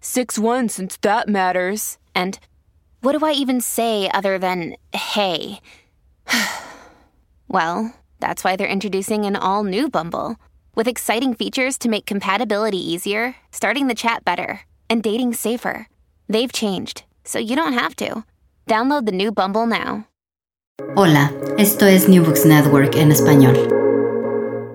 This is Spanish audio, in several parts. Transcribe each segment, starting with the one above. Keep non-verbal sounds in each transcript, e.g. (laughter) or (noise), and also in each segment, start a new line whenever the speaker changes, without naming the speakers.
6 1 since that matters. And what do I even say other than hey? (sighs) well, that's why they're introducing an all new Bumble with exciting features to make compatibility easier, starting the chat better, and dating safer. They've changed, so you don't have to. Download the new Bumble now.
Hola, esto es New Books Network en español.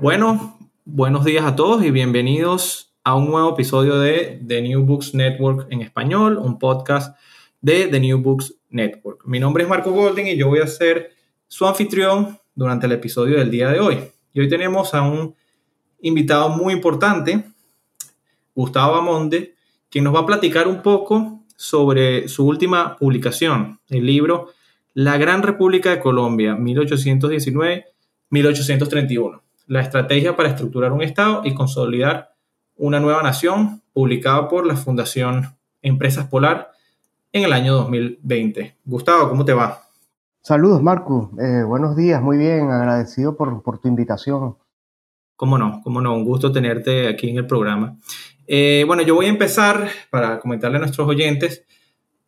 Bueno, buenos días a todos y bienvenidos a un nuevo episodio de The New Books Network en español, un podcast de The New Books Network. Mi nombre es Marco Golden y yo voy a ser su anfitrión durante el episodio del día de hoy. Y hoy tenemos a un invitado muy importante, Gustavo Amonde, quien nos va a platicar un poco sobre su última publicación, el libro La Gran República de Colombia, 1819-1831, la estrategia para estructurar un Estado y consolidar una nueva nación, publicada por la Fundación Empresas Polar en el año 2020. Gustavo, ¿cómo te va?
Saludos, Marco. Eh, buenos días, muy bien, agradecido por, tu invitación.
Cómo no, cómo no, un gusto tenerte aquí en el programa. Eh, bueno, yo voy a empezar para comentarle a nuestros oyentes,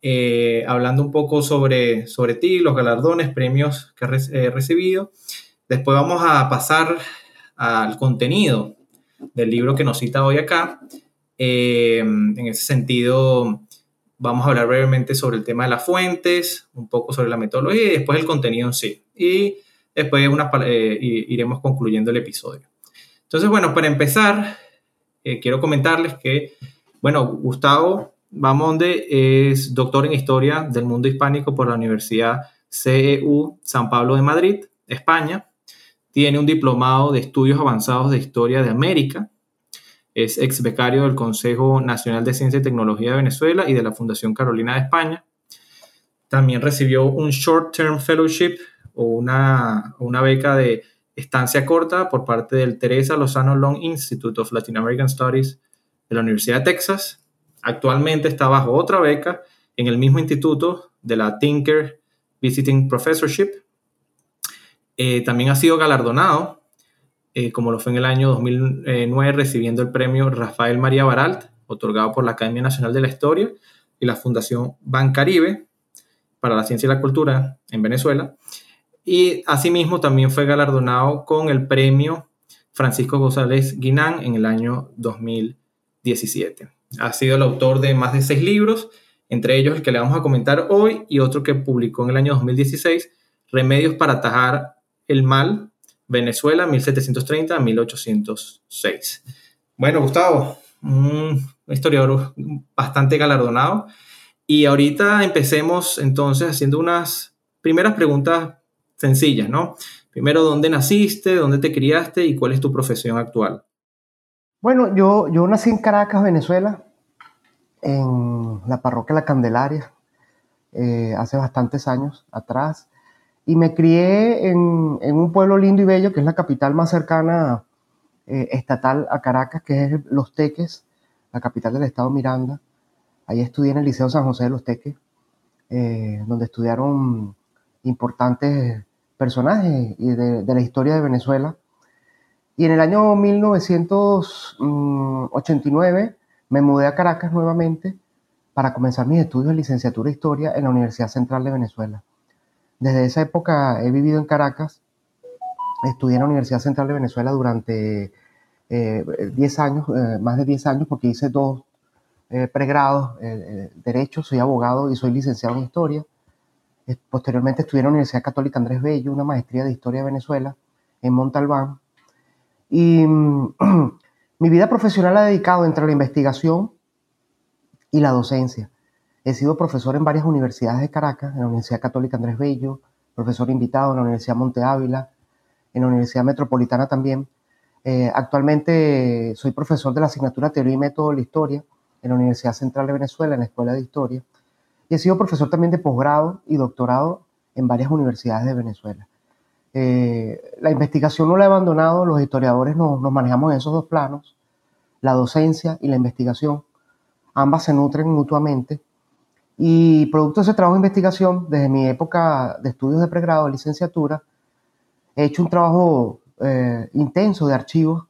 eh, hablando un poco sobre, sobre ti, los galardones, premios que has recibido. Después vamos a pasar al contenido del libro que nos cita hoy acá. Eh, en ese sentido, vamos a hablar brevemente sobre el tema de las fuentes, un poco sobre la metodología y después el contenido en sí. Y después eh, iremos concluyendo el episodio. Entonces, bueno, para empezar, eh, quiero comentarles que, bueno, Gustavo Bamonde es doctor en Historia del Mundo Hispánico por la Universidad CEU San Pablo de Madrid, España. Tiene un diplomado de estudios avanzados de historia de América. Es ex becario del Consejo Nacional de Ciencia y Tecnología de Venezuela y de la Fundación Carolina de España. También recibió un Short Term Fellowship o una, una beca de estancia corta por parte del Teresa Lozano Long Institute of Latin American Studies de la Universidad de Texas. Actualmente está bajo otra beca en el mismo instituto de la Tinker Visiting Professorship eh, también ha sido galardonado, eh, como lo fue en el año 2009, recibiendo el premio Rafael María Baralt, otorgado por la Academia Nacional de la Historia y la Fundación Bancaribe para la Ciencia y la Cultura en Venezuela. Y asimismo también fue galardonado con el premio Francisco González Guinán en el año 2017. Ha sido el autor de más de seis libros, entre ellos el que le vamos a comentar hoy y otro que publicó en el año 2016, Remedios para atajar el Mal, Venezuela, 1730 a 1806. Bueno, Gustavo, un historiador bastante galardonado. Y ahorita empecemos entonces haciendo unas primeras preguntas sencillas, ¿no? Primero, ¿dónde naciste? ¿Dónde te criaste? ¿Y cuál es tu profesión actual?
Bueno, yo, yo nací en Caracas, Venezuela, en la parroquia La Candelaria, eh, hace bastantes años atrás y me crié en, un pueblo lindo y bello que es la capital más cercana eh, estatal a Caracas, que es Los Teques, la capital del estado Miranda. Ahí estudié en el Liceo San José de Los Teques, eh, donde estudiaron importantes personajes de, de, la historia de Venezuela. Y en el año 1989 mm, me mudé a Caracas nuevamente para comenzar mis estudios de licenciatura de Historia en la Universidad Central de Venezuela. Desde esa época he vivido en Caracas estudié en la Universidad Central de Venezuela durante 10 eh, años, eh, más de 10 años, porque hice dos eh, pregrados, Derecho, soy abogado y soy licenciado en Historia. Posteriormente estudié en la Universidad Católica Andrés Bello, una maestría de Historia de Venezuela en Montalbán. Y (clears throat) mi vida profesional he dedicado entre la investigación y la docencia. He sido profesor en varias universidades de Caracas, en la Universidad Católica Andrés Bello, profesor invitado en la Universidad Monte Ávila, en la Universidad Metropolitana también. Eh, actualmente soy profesor de la asignatura Teoría y Método de la Historia en la Universidad Central de Venezuela, en la Escuela de Historia. Y he sido profesor también de posgrado y doctorado en varias universidades de Venezuela. Eh, la investigación no la he abandonado, los historiadores nos, nos manejamos en esos dos planos, la docencia y la investigación. Ambas se nutren mutuamente y producto de ese trabajo de investigación, desde mi época de estudios de pregrado, licenciatura, he hecho un trabajo eh, intenso de archivos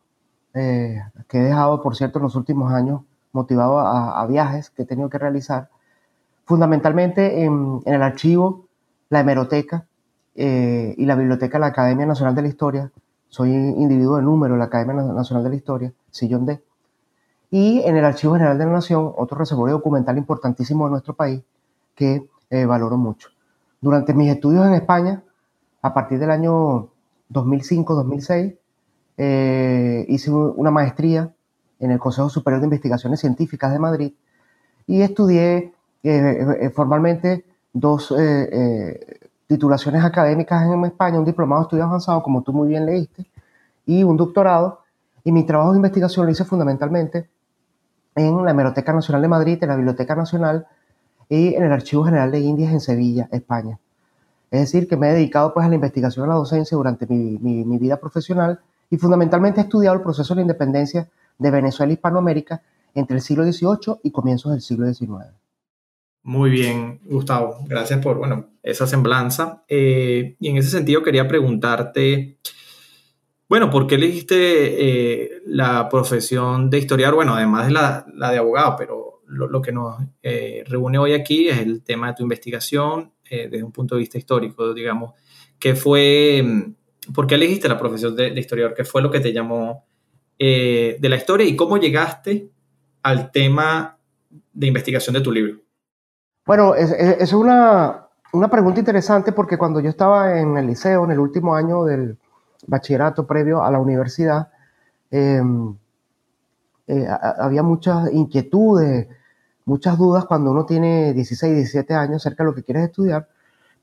eh, que he dejado, por cierto, en los últimos años, motivado a, viajes que he tenido que realizar, fundamentalmente en, el archivo, la hemeroteca eh, y la biblioteca de la Academia Nacional de la Historia. Soy individuo de número de la Academia Nacional de la Historia, sillón D y en el Archivo General de la Nación, otro reservorio documental importantísimo de nuestro país que eh, valoro mucho. Durante mis estudios en España, a partir del año 2005-2006, eh, hice una maestría en el Consejo Superior de Investigaciones Científicas de Madrid y estudié eh, formalmente dos titulaciones académicas en España, un diplomado de estudio avanzado, como tú muy bien leíste, y un doctorado. Y mi trabajo de investigación lo hice fundamentalmente en la Hemeroteca Nacional de Madrid, en la Biblioteca Nacional y en el Archivo General de Indias en Sevilla, España. Es decir, que me he dedicado pues, a la investigación a la docencia durante mi, mi, vida profesional y fundamentalmente he estudiado el proceso de la independencia de Venezuela y Hispanoamérica entre el siglo XVIII y comienzos del siglo XIX.
Muy bien, Gustavo. Gracias por bueno, esa semblanza. Eh, y en ese sentido quería preguntarte, bueno, ¿por qué elegiste eh, la profesión de historiador? Bueno, además de la, de abogado, pero lo, que nos eh, reúne hoy aquí es el tema de tu investigación eh, desde un punto de vista histórico, digamos. ¿Qué fue, mm, por qué elegiste la profesión de, historiador? ¿Qué fue lo que te llamó de la historia y cómo llegaste al tema de investigación de tu libro?
Bueno, es, es una, una pregunta interesante porque cuando yo estaba en el liceo, en el último año del bachillerato previo a la universidad, em, eh, había muchas inquietudes, muchas dudas cuando uno tiene 16, 17 años acerca de lo que quieres estudiar.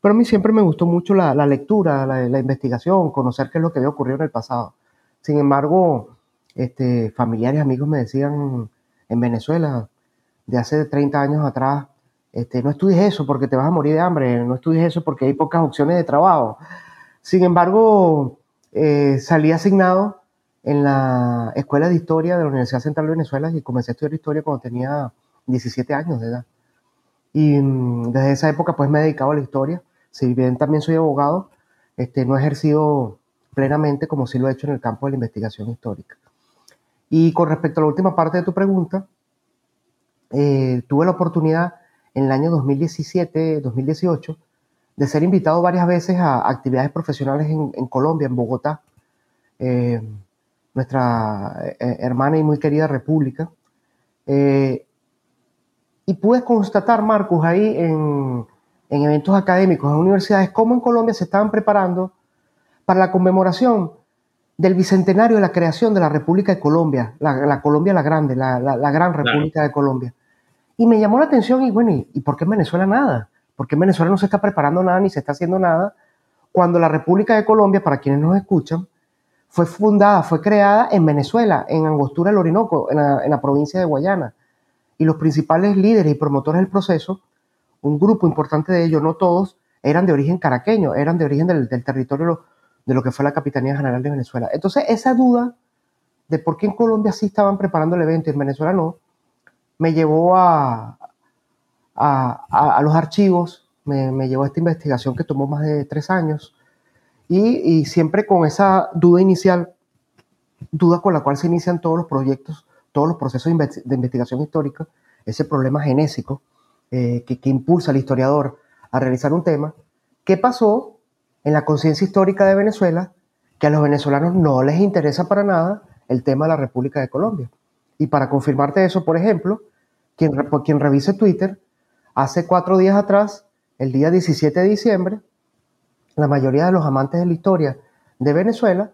Pero a mí siempre me gustó mucho la, lectura, la, investigación, conocer qué es lo que había ocurrido en el pasado. Sin embargo, este, familiares, amigos me decían en Venezuela, de hace 30 años atrás, este, no estudies eso porque te vas a morir de hambre, no estudies eso porque hay pocas opciones de trabajo. Sin embargo, eh, salí asignado en la Escuela de Historia de la Universidad Central de Venezuela y comencé a estudiar historia cuando tenía 17 años de edad. Y mm, desde esa época pues me he dedicado a la historia. Si bien también soy abogado, este, no he ejercido plenamente como sí lo he hecho en el campo de la investigación histórica. Y con respecto a la última parte de tu pregunta, eh, tuve la oportunidad en el año 2017-2018 de ser invitado varias veces a actividades profesionales en, Colombia, en Bogotá, eh, nuestra eh, hermana y muy querida república. Eh, y pude constatar, Marcos, ahí en, eventos académicos, en universidades, cómo en Colombia se estaban preparando para la conmemoración del bicentenario de la creación de la República de Colombia, la, Colombia la Grande, la, Gran República de Colombia. Y me llamó la atención y bueno, ¿y por qué en Venezuela nada? Porque en Venezuela no se está preparando nada ni se está haciendo nada, cuando la República de Colombia, para quienes nos escuchan, fue fundada, fue creada en Venezuela, en Angostura del Orinoco, en la, provincia de Guayana. Y los principales líderes y promotores del proceso, un grupo importante de ellos, no todos, eran de origen caraqueño, eran de origen del, territorio de lo que fue la Capitanía General de Venezuela. Entonces, esa duda de por qué en Colombia sí estaban preparando el evento y en Venezuela no, me llevó a, a, los archivos, me, llevó a esta investigación que tomó más de tres años. Y, siempre con esa duda inicial, duda con la cual se inician todos los proyectos, todos los procesos de investigación histórica, ese problema genésico eh, que, que impulsa al historiador a realizar un tema, ¿qué pasó en la conciencia histórica de Venezuela que a los venezolanos no les interesa para nada el tema de la República de Colombia. Y para confirmarte eso, por ejemplo, quien, quien revise Twitter, hace cuatro días atrás, el día 17 de diciembre, la mayoría de los amantes de la historia de Venezuela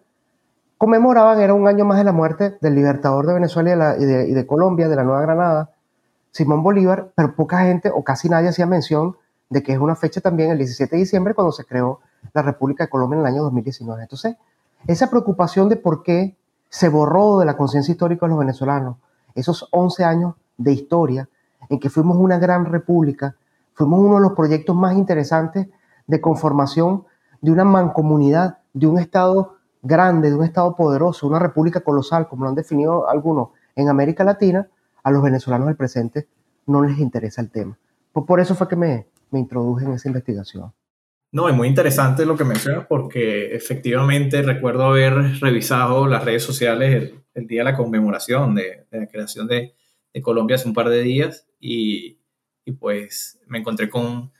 conmemoraban, era un año más de la muerte del libertador de Venezuela y de, Colombia, de la Nueva Granada, Simón Bolívar, pero poca gente o casi nadie hacía mención de que es una fecha también, el 17 de diciembre, cuando se creó la República de Colombia en el año 2019. Entonces, esa preocupación de por qué se borró de la conciencia histórica de los venezolanos esos 11 años de historia en que fuimos una gran república, fuimos uno de los proyectos más interesantes de conformación de una mancomunidad, de un Estado grande, de un Estado poderoso, una república colosal, como lo han definido algunos en América Latina, a los venezolanos del presente no les interesa el tema. Por, eso fue que me, me introduje en esa investigación.
No, es muy interesante lo que mencionas porque efectivamente recuerdo haber revisado las redes sociales el, día de la conmemoración de, la creación de, de, Colombia hace un par de días y, y pues me encontré con,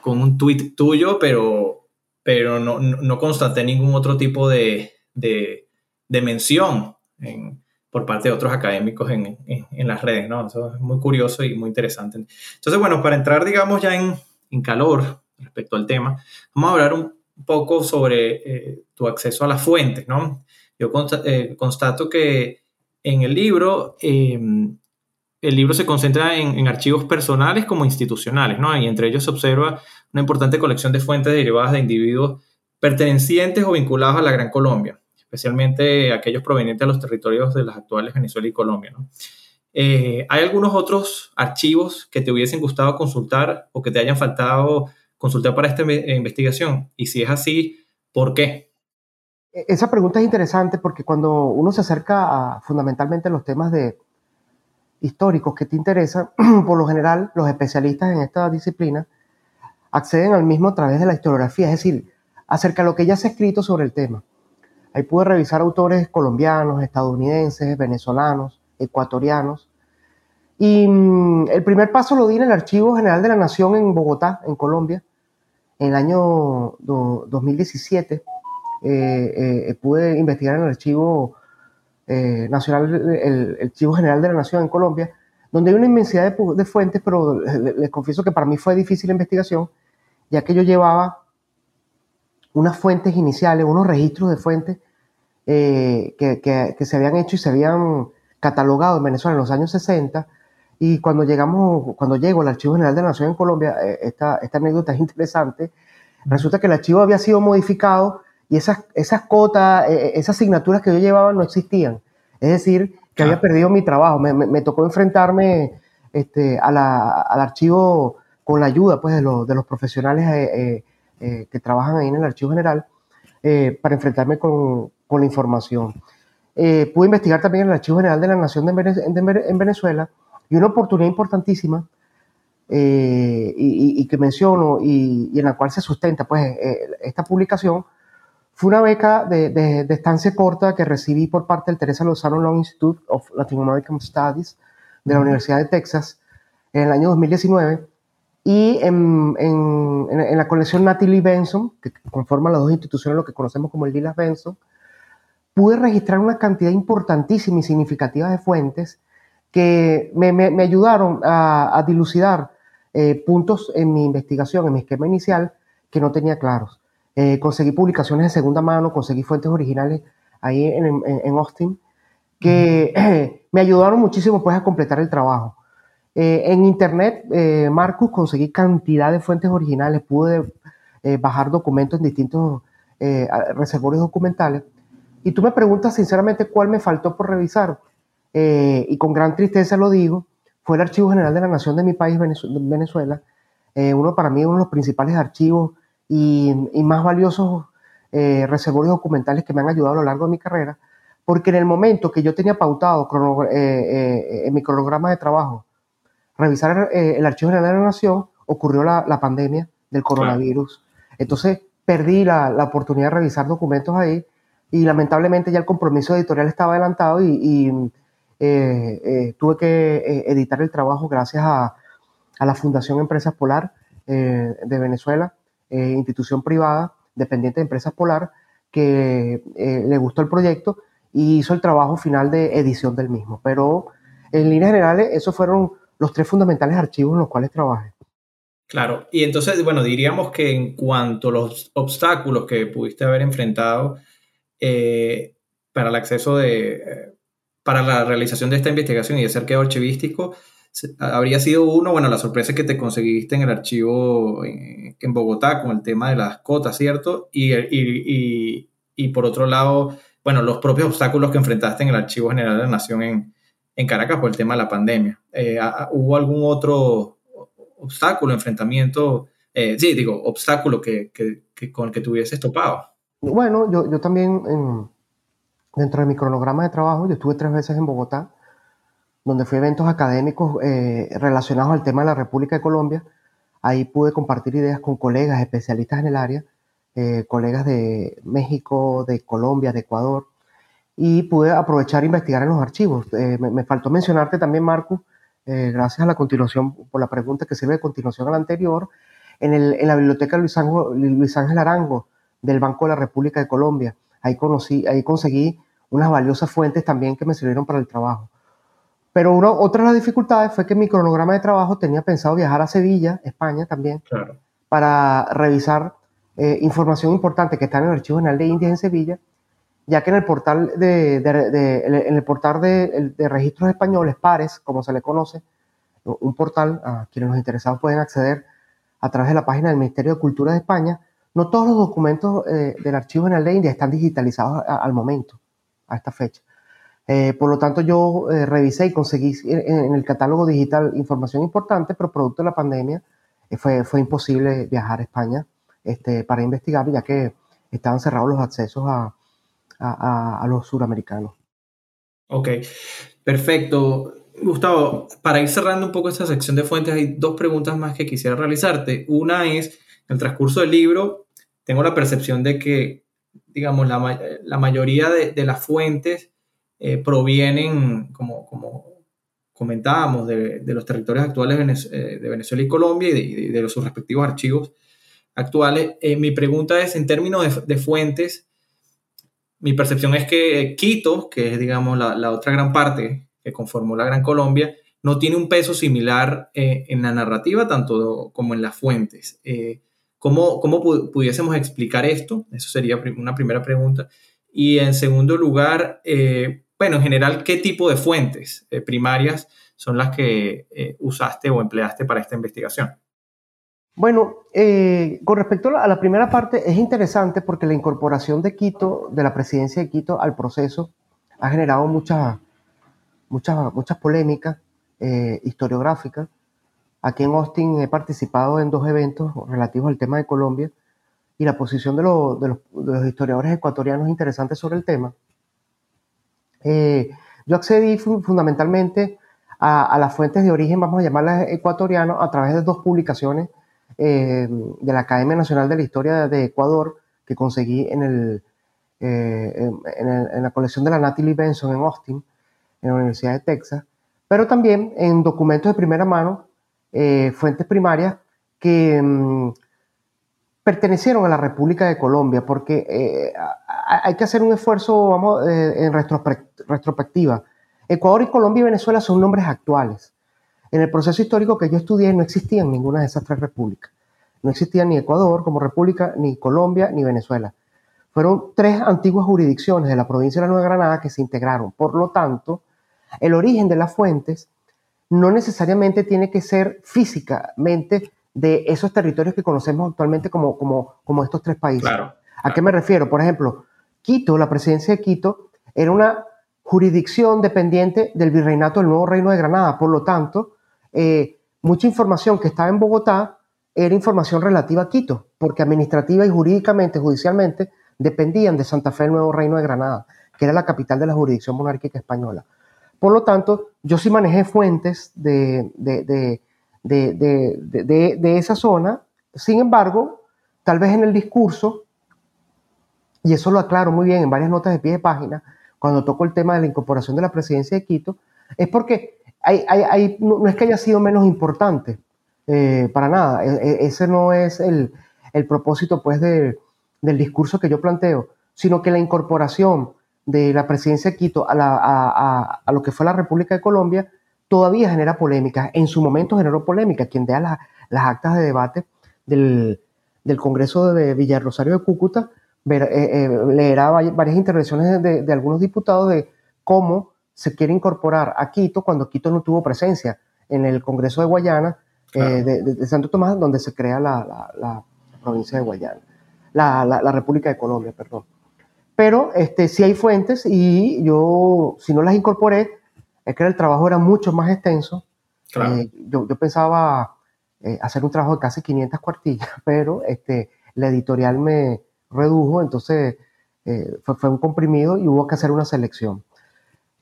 con, un tuit tuyo, pero, pero no, no, constaté ningún otro tipo de, de mención en, por parte de otros académicos en, en, las redes, ¿no? Eso es muy curioso y muy interesante. Entonces, bueno, para entrar, digamos, ya en, en calor, respecto al tema, vamos a hablar un poco sobre eh, tu acceso a las fuentes, ¿no? Yo eh, constato que en el libro, em, el libro se concentra en, archivos personales como institucionales, ¿no? Y entre ellos se observa una importante colección de fuentes derivadas de individuos pertenecientes o vinculados a la Gran Colombia, especialmente aquellos provenientes de los territorios de las actuales Venezuela y Colombia, ¿no? Eh, ¿Hay algunos otros archivos que te hubiesen gustado consultar o que te hayan faltado consultar para esta investigación? Y si es así, ¿por qué?
E-, esa pregunta es interesante porque cuando uno se acerca a fundamentalmente los temas de históricos que te interesan, (clears throat) por lo general los especialistas en esta disciplina acceden al mismo a través de la historiografía, es decir, acerca de lo que ya se ha escrito sobre el tema. Ahí pude revisar autores colombianos, estadounidenses, venezolanos, ecuatorianos, y mm, el primer paso lo di en el Archivo General de la Nación en Bogotá, en Colombia, en el año 2017. Eh, eh, pude investigar en el Archivo eh, Nacional, el, Archivo General de la Nación en Colombia, donde hay una inmensidad de, fuentes, pero les, confieso que para mí fue difícil la investigación, ya que yo llevaba unas fuentes iniciales, unos registros de fuentes que, que, que, se habían hecho y se habían catalogado en Venezuela en los años 60 y cuando llegamos, cuando llego al Archivo General de la Nación en Colombia, eh, esta, esta anécdota es interesante. Resulta que el archivo había sido modificado y esas, esas cotas, eh, eh, esas asignaturas que yo llevaba no existían. Es decir, que había perdido mi trabajo. Me, me, tocó enfrentarme este, a la, al archivo con la ayuda pues, de, los, de los profesionales que trabajan ahí en el Archivo General para enfrentarme con, con la información. pude investigar también en el Archivo General de la Nación de, en Venezuela y una oportunidad importantísima eh, y, que menciono y, en la cual se sustenta pues, eh, esta publicación fue una beca de, estancia corta que recibí por parte del Teresa Lozano Long Institute of Latin American Studies de la Universidad de Texas en el año 2019 y en, en, la colección Natalie Benson, que conforma las dos instituciones, lo que conocemos como el Lilas Benson, pude registrar una cantidad importantísima y significativa de fuentes que me, me, ayudaron a, dilucidar eh, puntos en mi investigación, en mi esquema inicial, que no tenía claros. Eh, conseguí publicaciones de segunda mano, conseguí fuentes originales ahí en, en, Austin, que (clears throat) me ayudaron muchísimo pues, a completar el trabajo. Eh, en Internet, Marcus, conseguí cantidad de fuentes originales, pude bajar documentos en distintos reservorios documentales. Y tú me preguntas sinceramente cuál me faltó por revisar. Eh, y con gran tristeza lo digo, fue el Archivo General de la Nación de mi país, Venezuela, eh, uno para mí uno de los principales archivos y, más valiosos eh, reservorios documentales que me han ayudado a lo largo de mi carrera, porque en el momento que yo tenía pautado en mi cronograma de trabajo revisar el Archivo General de la Nación, ocurrió la, pandemia del coronavirus. Entonces perdí la, la, oportunidad de revisar documentos ahí y lamentablemente ya el compromiso editorial estaba adelantado y eh, eh, tuve que eh, editar el trabajo gracias a, la Fundación Empresas Polar de Venezuela, institución privada dependiente de Empresas Polar, que eh, le gustó el proyecto y hizo el trabajo final de edición del mismo. Pero en líneas generales, esos fueron los tres fundamentales archivos en los cuales trabajé.
Claro, y entonces, bueno, diríamos que en cuanto a los obstáculos que pudiste haber enfrentado eh, para el acceso de, eh, para la realización de esta investigación y de arqueo archivístico, habría sido uno, bueno, la sorpresa que te conseguiste en el archivo en, Bogotá con el tema de las cotas, ¿cierto? Y, y, y, por otro lado, bueno, los propios obstáculos que enfrentaste en el Archivo General de la Nación en, en Caracas por el tema de la pandemia. Eh, ¿Hubo algún otro obstáculo, enfrentamiento, eh, sí, digo, obstáculo que, que, con el que tuvieses topado?
Bueno, yo, yo también, dentro de mi cronograma de trabajo, yo estuve tres veces en Bogotá donde fui a eventos académicos eh, relacionados al tema de la República de Colombia. Ahí pude compartir ideas con colegas especialistas en el área, eh, colegas de México, de Colombia, de Ecuador, y pude aprovechar e investigar en los archivos. Eh, me, faltó mencionarte también, Marco, gracias a la continuación, por la pregunta que sirve de continuación a la anterior, en, el, en la biblioteca Luis Luis Ángel Arango del Banco de la República de Colombia. Ahí, conocí, ahí conseguí unas valiosas fuentes también que me sirvieron para el trabajo. Pero otra de las dificultades fue que mi cronograma de trabajo tenía pensado viajar a Sevilla, España también, para revisar eh, información importante que está en el Archivo General de Indias en Sevilla, ya que en el portal de, en el portal de, registros españoles, PARES, como se le conoce, un portal a quienes los interesados pueden acceder a través de la página del Ministerio de Cultura de España, no todos los documentos eh, del Archivo General de Indias están digitalizados al momento, a esta fecha. Eh, por lo tanto, yo eh, revisé y conseguí en, el catálogo digital información importante, pero producto de la pandemia eh, fue, fue imposible viajar a España este, para investigar, ya que estaban cerrados los accesos a, a, a los suramericanos.
Ok, perfecto. Gustavo, para ir cerrando un poco esta sección de fuentes, hay dos preguntas más que quisiera realizarte. Una es, en el transcurso del libro, tengo la percepción de que, digamos, la, la mayoría de, de las fuentes eh, provienen, como, como comentábamos, de, los territorios actuales eh, de Venezuela y Colombia y de, los sus respectivos archivos actuales. Eh, mi pregunta es, en términos de, fuentes, mi percepción es que Quito, que es, digamos, la, otra gran parte que conformó la Gran Colombia, no tiene un peso similar en la narrativa, tanto como en las fuentes. ¿Cómo, ¿Cómo, pudiésemos explicar esto? Eso sería una primera pregunta. Y en segundo lugar, bueno, en general, ¿qué tipo de fuentes eh, primarias son las que eh, usaste o empleaste para esta investigación?
Bueno, eh, con respecto a la primera parte, es interesante porque la incorporación de Quito, de la presidencia de Quito al proceso, ha generado muchas muchas muchas polémicas historiográficas. Aquí en Austin he participado en dos eventos relativos al tema de Colombia y la posición de, de los historiadores ecuatorianos interesantes sobre el tema. Eh, yo accedí fundamentalmente a, las fuentes de origen, vamos a llamarlas ecuatoriano, a través de dos publicaciones eh, de la Academia Nacional de la Historia de Ecuador que conseguí en, el, eh, en, la colección de la Natalie Benson en Austin, en la Universidad de Texas, pero también en documentos de primera mano, fuentes primarias que mm, pertenecieron a la República de Colombia, porque eh, hay que hacer un esfuerzo, vamos, eh, en retrospectiva. Ecuador y Colombia y Venezuela son nombres actuales. En el proceso histórico que yo estudié no existían ninguna de esas tres repúblicas. No existía ni Ecuador como república, ni Colombia, ni Venezuela. Fueron tres antiguas jurisdicciones de la provincia de la Nueva Granada que se integraron. Por lo tanto, el origen de las fuentes no necesariamente tiene que ser físicamente de esos territorios que conocemos actualmente como, como, como estos tres países. ¿A qué me refiero? Por ejemplo, Quito, la presidencia de Quito, era una jurisdicción dependiente del virreinato del Nuevo Reino de Granada. Por lo tanto, eh, mucha información que estaba en Bogotá era información relativa a Quito, porque administrativa y jurídicamente, judicialmente, dependían de Santa Fe, el Nuevo Reino de Granada, que era la capital de la jurisdicción monárquica española. Por lo tanto, yo sí manejé fuentes de, de, esa zona. Sin embargo, tal vez en el discurso, y eso lo aclaro muy bien en varias notas de pie de página, cuando toco el tema de la incorporación de la presidencia de Quito, es porque no, es que haya sido menos importante, eh, para nada. E, e, ese no es el, propósito pues, del discurso que yo planteo. sino que la incorporación de la presidencia de Quito a, a, a, lo que fue la República de Colombia todavía genera polémica. En su momento generó polémica. Quien vea las actas de debate del, del Congreso de Villarrosario de Cúcuta ver, eh, eh, leerá varias intervenciones de, de, algunos diputados de cómo se quiere incorporar a Quito cuando Quito no tuvo presencia en el Congreso de Guayana eh, de, de, Santo Tomás, donde se crea la, la, la provincia de Guayana, la, la, República de Colombia, perdón. Pero este, sí hay fuentes y yo, si no las incorporé, es que el trabajo era mucho más extenso. yo, yo, pensaba hacer un trabajo de casi 500 cuartillas, (laughs) pero este, la editorial me, redujo, entonces eh, fue, un comprimido y hubo que hacer una selección.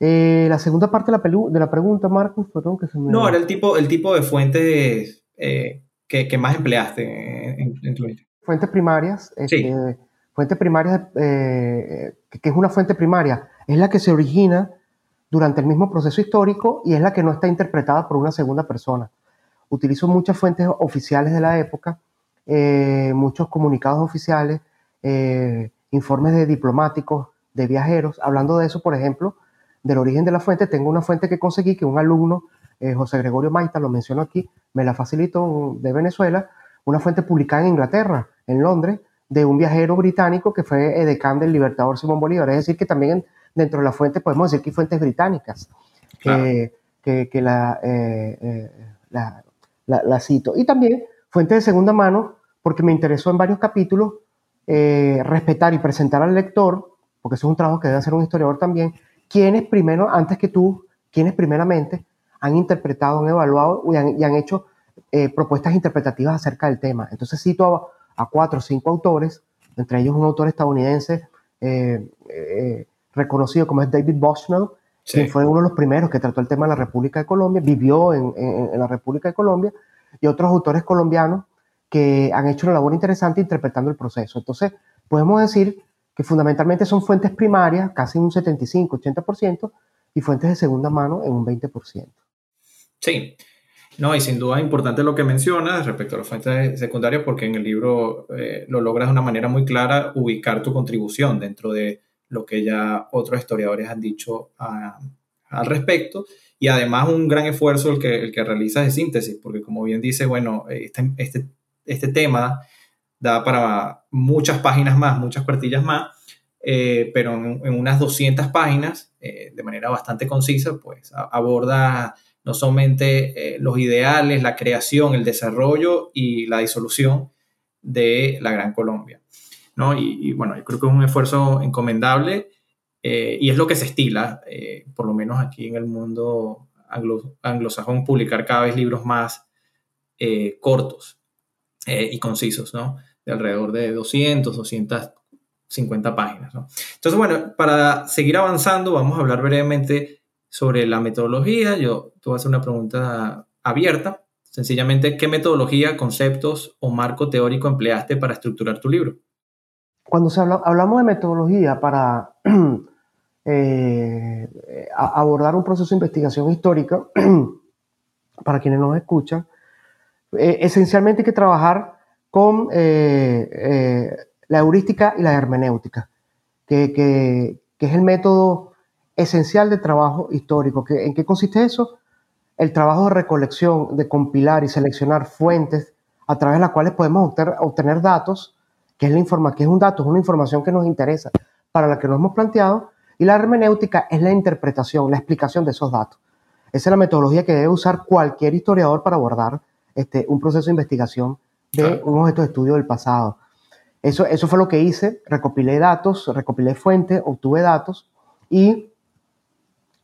Eh, la segunda parte de la, de la pregunta, Marcos, perdón que se me...
No, era el tipo, el tipo de fuentes eh, que, que, más empleaste en, en, tu
Fuentes primarias.
Sí.
Este, fuentes primarias, que, que, es una fuente primaria, es la que se origina durante el mismo proceso histórico y es la que no está interpretada por una segunda persona. Utilizo muchas fuentes oficiales de la época, muchos comunicados oficiales, eh, informes de diplomáticos, de viajeros. Hablando de eso, por ejemplo, del origen de la fuente, tengo una fuente que conseguí que un alumno, eh, José Gregorio Maita, lo menciono aquí, me la facilitó de Venezuela, una fuente publicada en Inglaterra, en Londres, de un viajero británico que fue edecán del Libertador Simón Bolívar. Es decir, que también dentro de la fuente podemos decir que hay fuentes británicas que, eh, la, la, cito. Y también fuentes de segunda mano, porque me interesó en varios capítulos eh, respetar y presentar al lector, porque eso es un trabajo que debe hacer un historiador también, quienes primero, antes que tú, quienes primeramente han interpretado, han evaluado y han, hecho eh, propuestas interpretativas acerca del tema. Entonces cito a, cuatro o cinco autores, entre ellos un autor estadounidense eh, reconocido como es David Bushnell, que fue uno de los primeros que trató el tema de la República de Colombia, vivió en, en la República de Colombia, y otros autores colombianos que han hecho una labor interesante interpretando el proceso. Entonces, podemos decir que fundamentalmente son fuentes primarias, casi un 75-80%, y fuentes de segunda mano en un 20%.
Sí, no, y sin duda es importante lo que mencionas respecto a las fuentes secundarias, porque en el libro eh, lo logras de una manera muy clara ubicar tu contribución dentro de lo que ya otros historiadores han dicho al respecto, y además un gran esfuerzo el que, el que realizas de síntesis, porque como bien dice, bueno, este, este este tema da para muchas páginas más, muchas cuartillas más, eh, pero en, unas 200 páginas, eh, de manera bastante concisa, pues aborda no solamente eh, los ideales, la creación, el desarrollo y la disolución de la Gran Colombia. ¿no? Y, bueno, yo creo que es un esfuerzo encomendable y es lo que se estila, por lo menos aquí en el mundo anglosajón, publicar cada vez libros más cortos. Eh, y concisos, ¿no? De alrededor de 200, 250 páginas, ¿no? Entonces, bueno, para seguir avanzando, vamos a hablar brevemente sobre la metodología. Yo te voy a hacer una pregunta abierta. Sencillamente, ¿qué metodología, conceptos o marco teórico empleaste para estructurar tu libro?
Cuando se habla, hablamos de metodología para (clears throat) eh, abordar un proceso de investigación histórica, (clears throat) para quienes nos escuchan, eh, esencialmente hay que trabajar con eh, eh, la heurística y la hermenéutica, que, es el método esencial de trabajo histórico. ¿En qué consiste eso? El trabajo de recolección, de compilar y seleccionar fuentes a través de las cuales podemos obtener, datos, que es, la informa, que es un dato, es una información que nos interesa, para la que nos hemos planteado, y la hermenéutica es la interpretación, la explicación de esos datos. Esa es la metodología que debe usar cualquier historiador para abordar este, un proceso de investigación de un objeto de estudio del pasado. Eso, eso fue lo que hice, recopilé datos, recopilé fuentes, obtuve datos y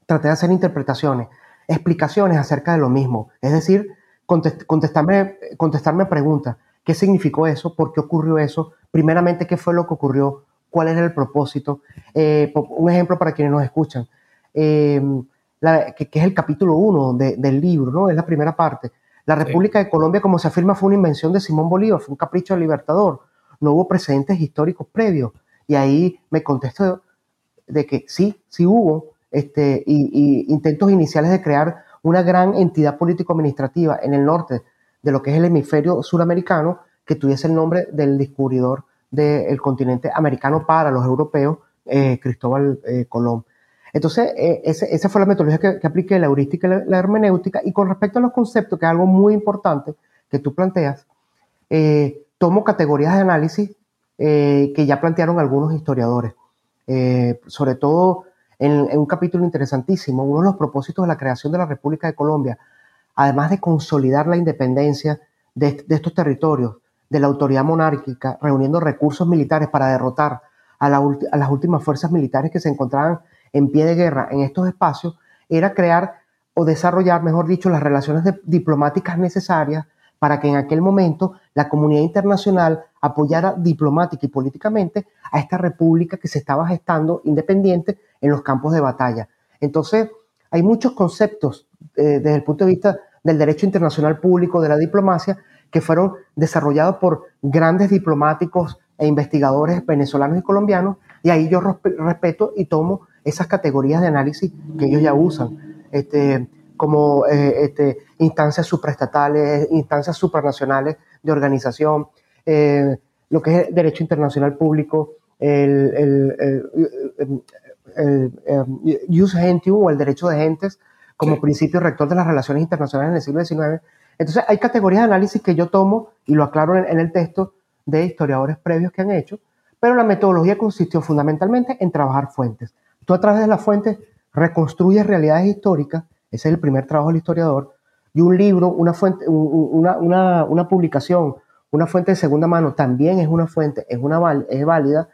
traté de hacer interpretaciones, explicaciones acerca de lo mismo. Es decir, contestarme, contestarme preguntas. ¿Qué significó eso? ¿Por qué ocurrió eso? Primeramente, ¿qué fue lo que ocurrió? ¿Cuál era el propósito? Eh, un ejemplo para quienes nos escuchan, eh, que, es el capítulo 1 del libro, ¿no? es la primera parte. La República de Colombia, como se afirma, fue una invención de Simón Bolívar, fue un capricho del libertador. No hubo precedentes históricos previos. Y ahí me contesto de que sí, sí hubo este, y, intentos iniciales de crear una gran entidad político-administrativa en el norte de lo que es el hemisferio suramericano que tuviese el nombre del descubridor del continente americano para los europeos, eh, Cristóbal eh, Colón. Entonces, eh, esa fue la metodología que, que, apliqué, la heurística y la, hermenéutica. Y con respecto a los conceptos, que es algo muy importante que tú planteas, tomo categorías de análisis que ya plantearon algunos historiadores. sobre todo en, un capítulo interesantísimo, uno de los propósitos de la creación de la República de Colombia, además de consolidar la independencia de, de estos territorios, de la autoridad monárquica, reuniendo recursos militares para derrotar a, las últimas fuerzas militares que se encontraban en pie de guerra en estos espacios, era crear o desarrollar, mejor dicho, las relaciones diplomáticas necesarias para que en aquel momento la comunidad internacional apoyara diplomática y políticamente a esta república que se estaba gestando independiente en los campos de batalla. Entonces, hay muchos conceptos eh, desde el punto de vista del derecho internacional público, de la diplomacia, que fueron desarrollados por grandes diplomáticos e investigadores venezolanos y colombianos, y ahí yo respeto y tomo esas categorías de análisis que ellos ya usan, este, como eh, este, instancias supraestatales, instancias supranacionales de organización, eh, lo que es derecho internacional público, el, el, el, gentium o el derecho de gentes como principio rector de las relaciones internacionales en el siglo XIX, entonces, hay categorías de análisis que yo tomo y lo aclaro en, el texto de historiadores previos que han hecho, pero la metodología consistió fundamentalmente en trabajar fuentes. Tú a través de las fuentes reconstruyes realidades históricas, ese es el primer trabajo del historiador, y un libro, una, fuente, una, una, una publicación, una fuente de segunda mano también es una fuente, es, una, es válida,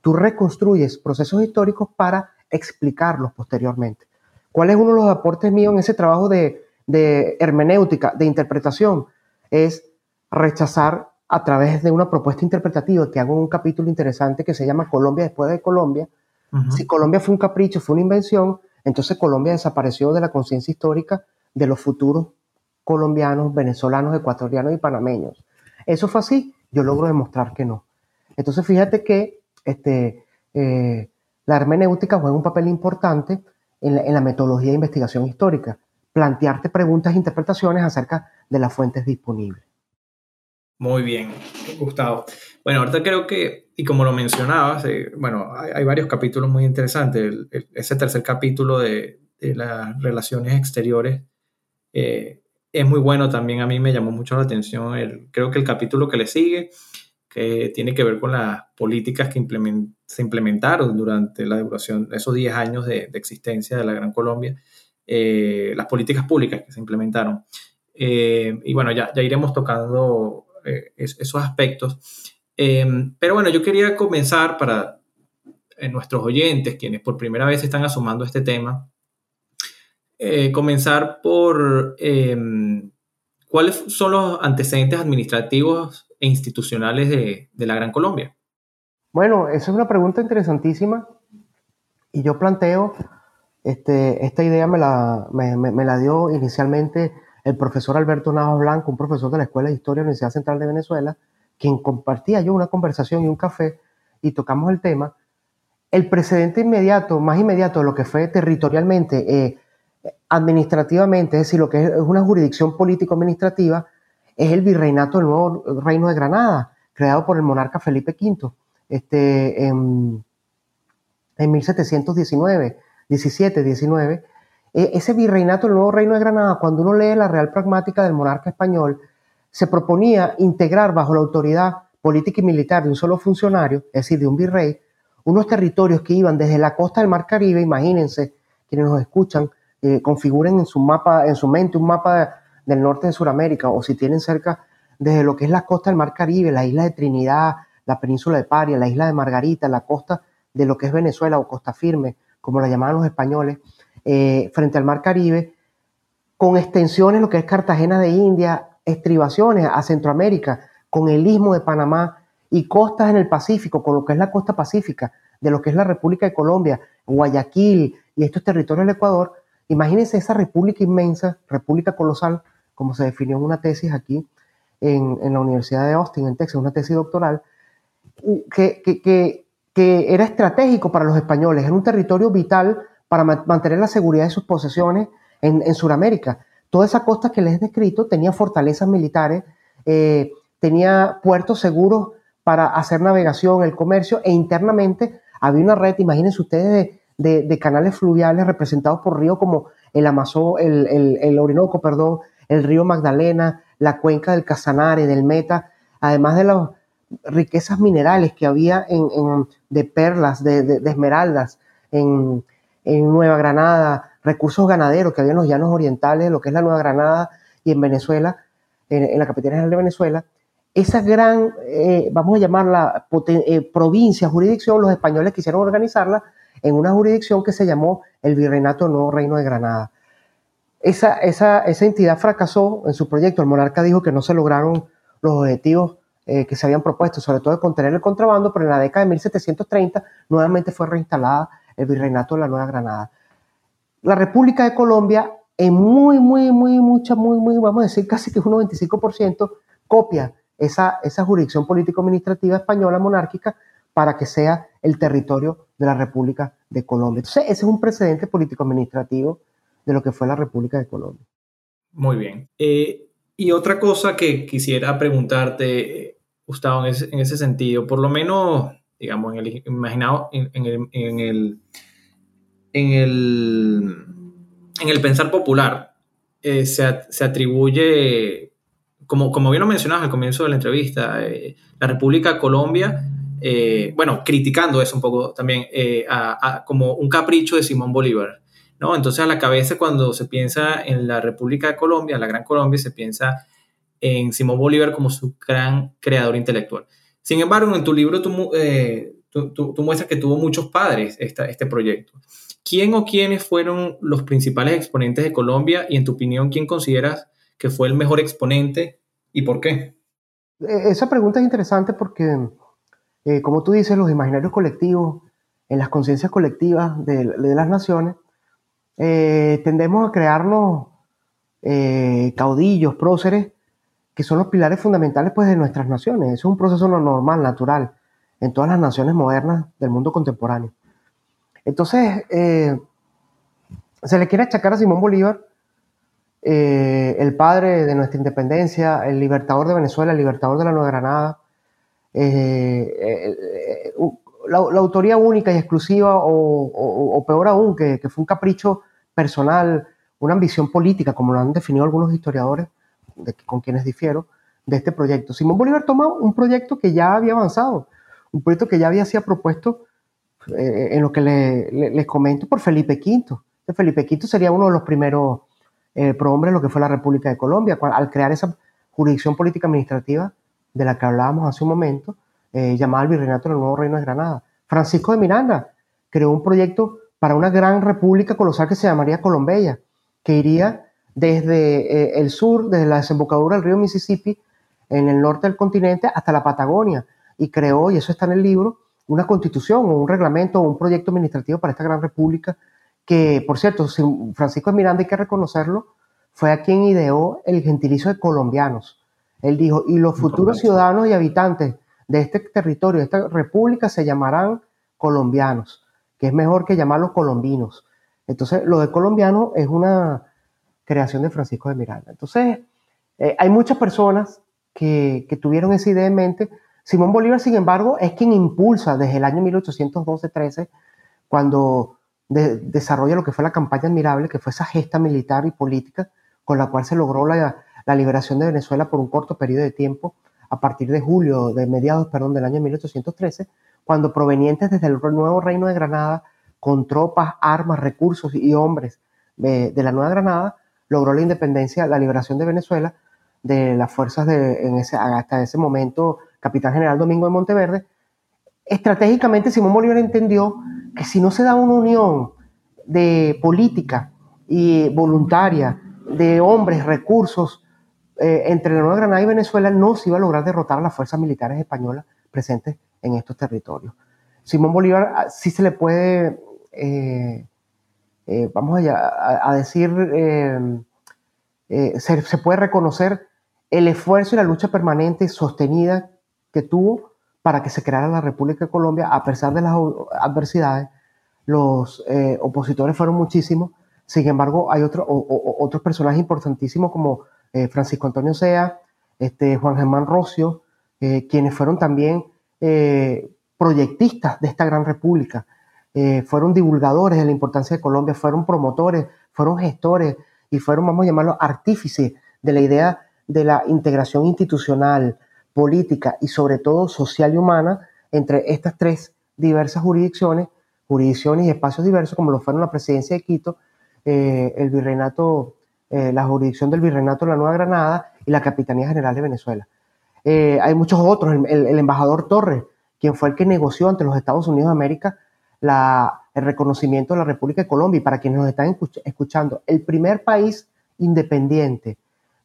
tú reconstruyes procesos históricos para explicarlos posteriormente. ¿Cuál es uno de los aportes míos en ese trabajo de, de hermenéutica, de interpretación, es rechazar a través de una propuesta interpretativa que hago un capítulo interesante que se llama Colombia después de Colombia. Si Colombia fue un capricho, fue una invención, entonces Colombia desapareció de la conciencia histórica de los futuros colombianos, venezolanos, ecuatorianos y panameños. ¿Eso fue así? Yo logro demostrar que no. Entonces fíjate que este, eh, la hermenéutica juega un papel importante en la metodología de investigación histórica plantearte preguntas e interpretaciones acerca de las fuentes disponibles.
Muy bien, Gustavo. Bueno, ahorita creo que, y como lo mencionabas, eh, bueno, hay, varios capítulos muy interesantes. ese tercer capítulo de, las relaciones exteriores eh, es muy bueno también. A mí me llamó mucho la atención. El, creo que el capítulo que le sigue, que tiene que ver con las políticas que se implementaron durante la duración de esos 10 años de, de existencia de la Gran Colombia, eh, las políticas públicas que se implementaron. Eh, y bueno, ya, ya iremos tocando eh, esos aspectos. pero bueno, yo quería comenzar para nuestros oyentes, quienes por primera vez están asomando este tema, comenzar por cuáles son los antecedentes administrativos e institucionales de, la Gran Colombia.
Bueno, esa es una pregunta interesantísima y yo planteo este, esta idea me la, me, la dio inicialmente el profesor Alberto Navas Blanco, un profesor de la Escuela de Historia de la Universidad Central de Venezuela, quien compartía yo una conversación y un café y tocamos el tema. El precedente inmediato, más inmediato de lo que fue territorialmente, eh, administrativamente, es decir, lo que es una jurisdicción político-administrativa, es el virreinato del nuevo Reino de Granada, creado por el monarca Felipe V este, en, en 1719 17, 19, e, ese virreinato del nuevo reino de Granada, cuando uno lee la Real Pragmática del monarca español, se proponía integrar bajo la autoridad política y militar de un solo funcionario, es decir, de un virrey, unos territorios que iban desde la costa del Mar Caribe, imagínense, quienes nos escuchan, eh, configuren en su mapa, en su mente un mapa del norte de Sudamérica, o si tienen cerca desde lo que es la costa del Mar Caribe, la isla de Trinidad, la península de Paria, la isla de Margarita, la costa de lo que es Venezuela o Costa Firme, como la llamaban los españoles, eh, frente al Mar Caribe, con extensiones, lo que es Cartagena de India, estribaciones a Centroamérica, con el istmo de Panamá y costas en el Pacífico, con lo que es la costa pacífica de lo que es la República de Colombia, Guayaquil y estos territorios del Ecuador. Imagínense esa república inmensa, república colosal, como se definió en una tesis aquí en, la Universidad de Austin, en Texas, una tesis doctoral, que, que, que era estratégico para los españoles, era un territorio vital para mantener la seguridad de sus posesiones en, en Sudamérica. Toda esa costa que les he descrito tenía fortalezas militares, eh, tenía puertos seguros para hacer navegación, el comercio, e internamente había una red, imagínense ustedes, de, canales fluviales representados por ríos como el Amazon, el, Orinoco, perdón, el río Magdalena, la cuenca del Casanare, del Meta, además de las riquezas minerales que había en, de perlas, de, esmeraldas en, Nueva Granada, recursos ganaderos que había en los llanos orientales, lo que es la Nueva Granada y en Venezuela, en, la capital general de Venezuela, esa gran, eh, vamos a llamarla eh, provincia, jurisdicción, los españoles quisieron organizarla en una jurisdicción que se llamó el Virreinato Nuevo Reino de Granada. Esa, esa, esa, entidad fracasó en su proyecto. El monarca dijo que no se lograron los objetivos eh, que se habían propuesto, sobre todo de contener el contrabando, pero en la década de 1730 nuevamente fue reinstalada el Virreinato de la Nueva Granada. La República de Colombia, en muy, muy, muy, mucha, muy, muy, vamos a decir casi que un 95%, copia esa, esa jurisdicción político-administrativa española monárquica para que sea el territorio de la República de Colombia. Entonces, ese es un precedente político-administrativo de lo que fue la República de Colombia.
Muy bien. Eh, y otra cosa que quisiera preguntarte, Gustavo, en ese, sentido, por lo menos, digamos, en el imaginado, en, el, en, el, en, el, pensar popular, eh, se, se, atribuye, como, como bien lo mencionabas al comienzo de la entrevista, eh, la República Colombia eh, bueno, criticando eso un poco también, como un capricho de Simón Bolívar. ¿no? Entonces a la cabeza cuando se piensa en la República de Colombia, la Gran Colombia, se piensa en Simón Bolívar como su gran creador intelectual. Sin embargo, en tu libro tú, eh, muestras que tuvo muchos padres este proyecto. ¿Quién o quiénes fueron los principales exponentes de Colombia y en tu opinión, quién consideras que fue el mejor exponente y por qué?
Esa pregunta es interesante porque eh, como tú dices, los imaginarios colectivos, en las conciencias colectivas de, las naciones, eh, tendemos a crearnos eh, caudillos, próceres, que son los pilares fundamentales pues, de nuestras naciones. Es un proceso normal, natural, en todas las naciones modernas del mundo contemporáneo. Entonces, se le quiere achacar a Simón Bolívar, el padre de nuestra independencia, el libertador de Venezuela, el libertador de la Nueva Granada, eh, eh, la, autoría única y exclusiva o, peor aún, que, fue un capricho personal, una ambición política, como lo han definido algunos historiadores, con quienes difiero, de este proyecto. Simón Bolívar toma un proyecto que ya había avanzado, un proyecto que ya había sido propuesto eh, en lo que les comento por Felipe V. Felipe V sería uno de los primeros prohombres de lo que fue la República de Colombia, al crear esa jurisdicción política administrativa de la que hablábamos hace un momento, eh, llamada el Virreinato del Nuevo Reino de Granada. Francisco de Miranda creó un proyecto para una gran república colosal que se llamaría Colombia, que iría desde eh, el sur, desde la desembocadura del río Mississippi, en el norte del continente, hasta la Patagonia, y creó, y eso está en el libro, una constitución o un reglamento o un proyecto administrativo para esta gran república, que, por cierto, Francisco de Miranda, hay que reconocerlo, fue a quien ideó el gentilicio de colombianos. Él dijo, y los futuros ciudadanos y habitantes de este territorio, de esta república, se llamarán colombianos, que es mejor que llamarlos colombinos. Entonces, lo de colombiano es una creación de Francisco de Miranda. Entonces, eh, hay muchas personas que, tuvieron esa idea en mente. Simón Bolívar, sin embargo, es quien impulsa desde el año 1812-13, cuando desarrolla lo que fue la campaña admirable, que fue esa gesta militar y política con la cual se logró la, la liberación de Venezuela por un corto periodo de tiempo, a partir de julio, de mediados, perdón, del año 1813, cuando provenientes desde el nuevo reino de Granada, con tropas, armas, recursos y hombres de, la Nueva Granada, logró la independencia, la liberación de Venezuela de las fuerzas de, en ese, hasta ese momento, capitán general Domingo de Monteverde. Estratégicamente, Simón Bolívar entendió que si no se da una unión de política y voluntaria de hombres, recursos, eh, entre la Nueva Granada y Venezuela no se iba a lograr derrotar a las fuerzas militares españolas presentes en estos territorios. Simón Bolívar ah, sí se le puede, eh, eh, vamos a, decir, se, se, puede reconocer el esfuerzo y la lucha permanente y sostenida que tuvo para que se creara la República de Colombia, a pesar de las adversidades. Los opositores fueron muchísimos, sin embargo, hay otro, otros personajes importantísimos como eh, Francisco Antonio Sea, este, Juan Germán Rocio, eh, quienes fueron también eh, proyectistas de esta gran república, eh, fueron divulgadores de la importancia de Colombia, fueron promotores, fueron gestores y fueron, vamos a llamarlo, artífices de la idea de la integración institucional, política y sobre todo social y humana entre estas tres diversas jurisdicciones, jurisdicciones y espacios diversos como lo fueron la presidencia de Quito, eh, el virreinato, eh, la jurisdicción del virreinato de la Nueva Granada y la Capitanía General de Venezuela. Hay muchos otros, el, el, embajador Torres, quien fue el que negoció ante los Estados Unidos de América la, el reconocimiento de la República de Colombia. Y para quienes nos están escuchando, el primer país independiente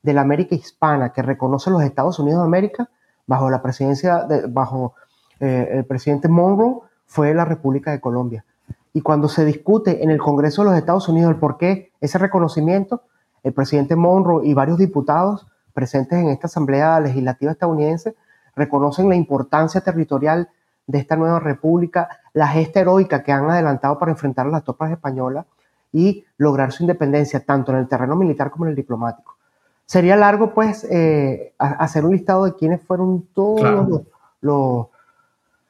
de la América hispana que reconoce los Estados Unidos de América bajo la presidencia, de, bajo eh, el presidente Monroe, fue la República de Colombia. Y cuando se discute en el Congreso de los Estados Unidos el por qué ese reconocimiento, el presidente Monroe y varios diputados presentes en esta Asamblea Legislativa estadounidense reconocen la importancia territorial de esta nueva república, la gesta heroica que han adelantado para enfrentar a las tropas españolas y lograr su independencia tanto en el terreno militar como en el diplomático. Sería largo, pues, eh, hacer un listado de quiénes fueron todos los, los,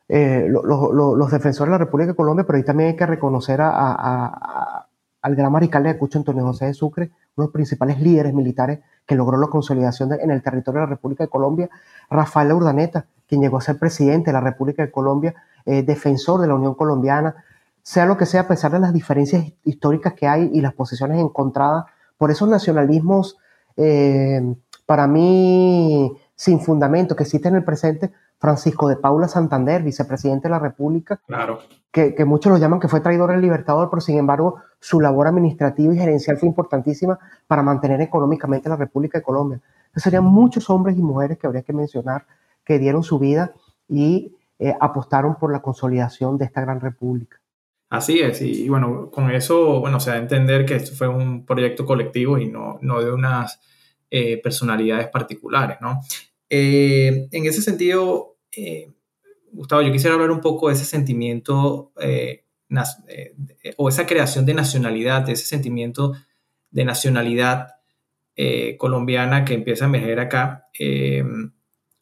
eh, los, defensores de la República de Colombia, pero ahí también hay que reconocer a, a, al gran mariscal de Ayacucho, Antonio José de Sucre, uno de los principales líderes militares que logró la consolidación en el territorio de la República de Colombia, Rafael Urdaneta, quien llegó a ser presidente de la República de Colombia, eh, defensor de la Unión Colombiana, sea lo que sea, a pesar de las diferencias históricas que hay y las posiciones encontradas por esos nacionalismos, eh, para mí, sin fundamento que existen en el presente, Francisco de Paula Santander, vicepresidente de la República,
claro.
que, que muchos lo llaman que fue traidor del libertador, pero sin embargo su labor administrativa y gerencial fue importantísima para mantener económicamente la República de Colombia. Entonces, serían muchos hombres y mujeres que habría que mencionar que dieron su vida y eh, apostaron por la consolidación de esta gran república.
Así es, y, bueno, con eso, bueno, se da a entender que esto fue un proyecto colectivo y no, no de unas eh, personalidades particulares, ¿no? Eh, en ese sentido, Gustavo, yo quisiera hablar un poco de ese sentimiento o esa creación de nacionalidad, de ese sentimiento de nacionalidad colombiana que empieza a emerger acá.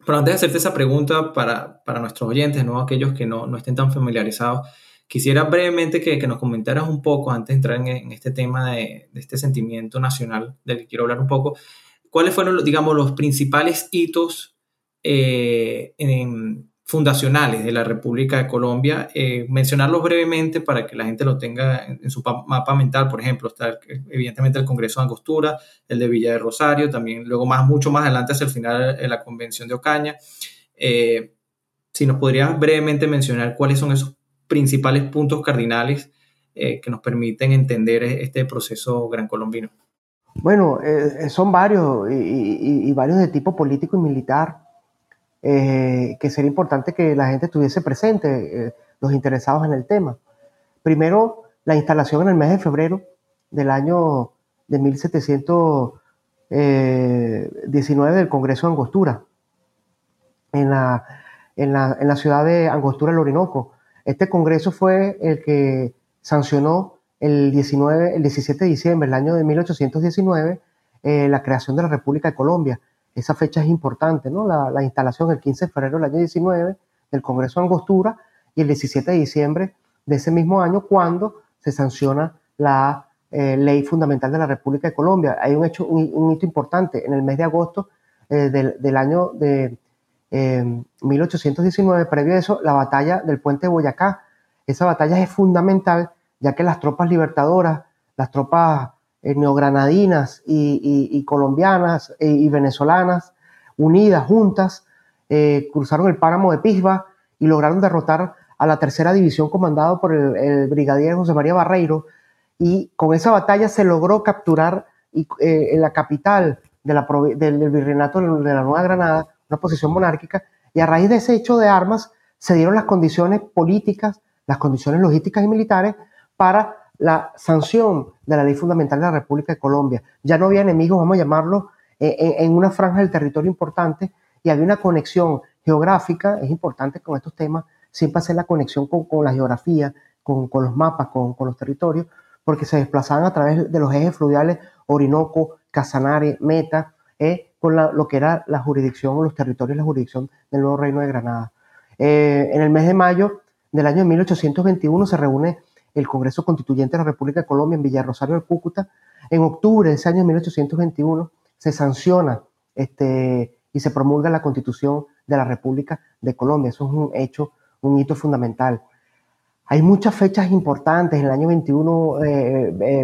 Pero antes de hacerte esa pregunta para, para nuestros oyentes, ¿no? aquellos que no, no, estén tan familiarizados, quisiera brevemente que, que, nos comentaras un poco, antes de entrar en, en este tema de, de, este sentimiento nacional del que quiero hablar un poco, cuáles fueron, digamos, los principales hitos eh, en, fundacionales de la República de Colombia, eh, mencionarlos brevemente para que la gente lo tenga en, su mapa mental, por ejemplo, está evidentemente el Congreso de Angostura, el de Villa de Rosario, también luego más, mucho más adelante hacia el final la Convención de Ocaña. Eh, si nos podrías brevemente mencionar cuáles son esos principales puntos cardinales eh, que nos permiten entender este proceso gran colombino.
Bueno, son varios y, varios de tipo político y militar eh, que sería importante que la gente estuviese presente, eh, los interesados en el tema. Primero, la instalación en el mes de febrero del año de 1719 del Congreso de Angostura, en la, en la, en la ciudad de Angostura, el Orinoco. Este congreso fue el que sancionó el, 19, el 17 de diciembre del año de 1819 eh, la creación de la República de Colombia esa fecha es importante, ¿no? La, instalación el 15 de febrero del año 19 del Congreso de Angostura y el 17 de diciembre de ese mismo año cuando se sanciona la eh, ley fundamental de la República de Colombia. Hay un hecho, un, hito importante. En el mes de agosto eh, del, año de 1819, eh, previo a eso, la batalla del puente Boyacá. Esa batalla es fundamental ya que las tropas libertadoras, las tropas eh, neogranadinas y, colombianas eh, y venezolanas unidas, juntas, eh, cruzaron el páramo de Pisba y lograron derrotar a la tercera división comandado por el, brigadier José María Barreiro. Y con esa batalla se logró capturar la capital de la, del, virreinato de la Nueva Granada, una posición monárquica, y a raíz de ese hecho de armas se dieron las condiciones políticas, las condiciones logísticas y militares para la sanción de la ley fundamental de la República de Colombia. Ya no había enemigos, vamos a llamarlo, eh, en, una franja del territorio importante y había una conexión geográfica, es importante con estos temas, siempre hacer la conexión con, la geografía, con, los mapas, con, los territorios, porque se desplazaban a través de los ejes fluviales Orinoco, Casanare, Meta, eh, con lo que era la jurisdicción o los territorios la jurisdicción del nuevo Reino de Granada. Eh, en el mes de mayo del año 1821 se reúne el Congreso Constituyente de la República de Colombia en Villarrosario del Cúcuta. En octubre de ese año 1821 se sanciona este, y se promulga la Constitución de la República de Colombia. Eso es un hecho, un hito fundamental. Hay muchas fechas importantes en el año 21,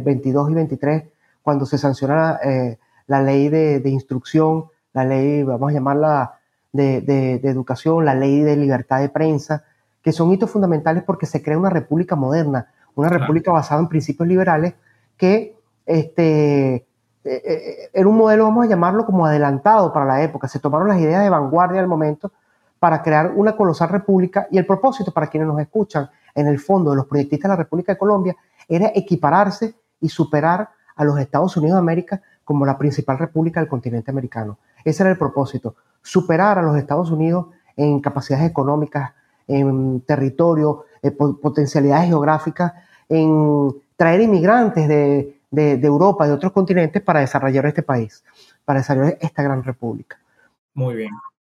22 y 23, cuando se sanciona eh, la ley de, instrucción, la ley, vamos a llamarla de, educación, la ley de libertad de prensa, que son hitos fundamentales porque se crea una república moderna, una república basada en principios liberales que este, eh, eh, era un modelo, vamos a llamarlo como adelantado para la época. Se tomaron las ideas de vanguardia del momento para crear una colosal república y el propósito para quienes nos escuchan en el fondo de los proyectistas de la República de Colombia era equipararse y superar a los Estados Unidos de América como la principal república del continente americano. Ese era el propósito, superar a los Estados Unidos en capacidades económicas, en territorio, en potencialidades geográficas, en traer inmigrantes de, de, Europa, de otros continentes para desarrollar este país, para desarrollar esta gran república.
Muy bien.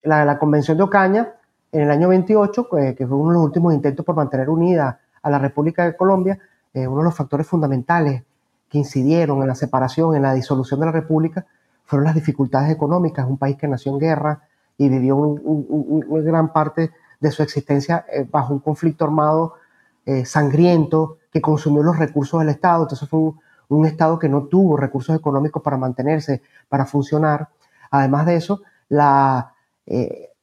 La, la Convención de Ocaña, en el año 28, eh, que fue uno de los últimos intentos por mantener unida a la República de Colombia, eh, uno de los factores fundamentales que incidieron en la separación, en la disolución de la República, fueron las dificultades económicas. Un país que nació en guerra y vivió una gran parte de su existencia eh, bajo un conflicto armado eh, sangriento que consumió los recursos del Estado. Entonces fue un, Estado que no tuvo recursos económicos para mantenerse, para funcionar. Además de eso, la eh,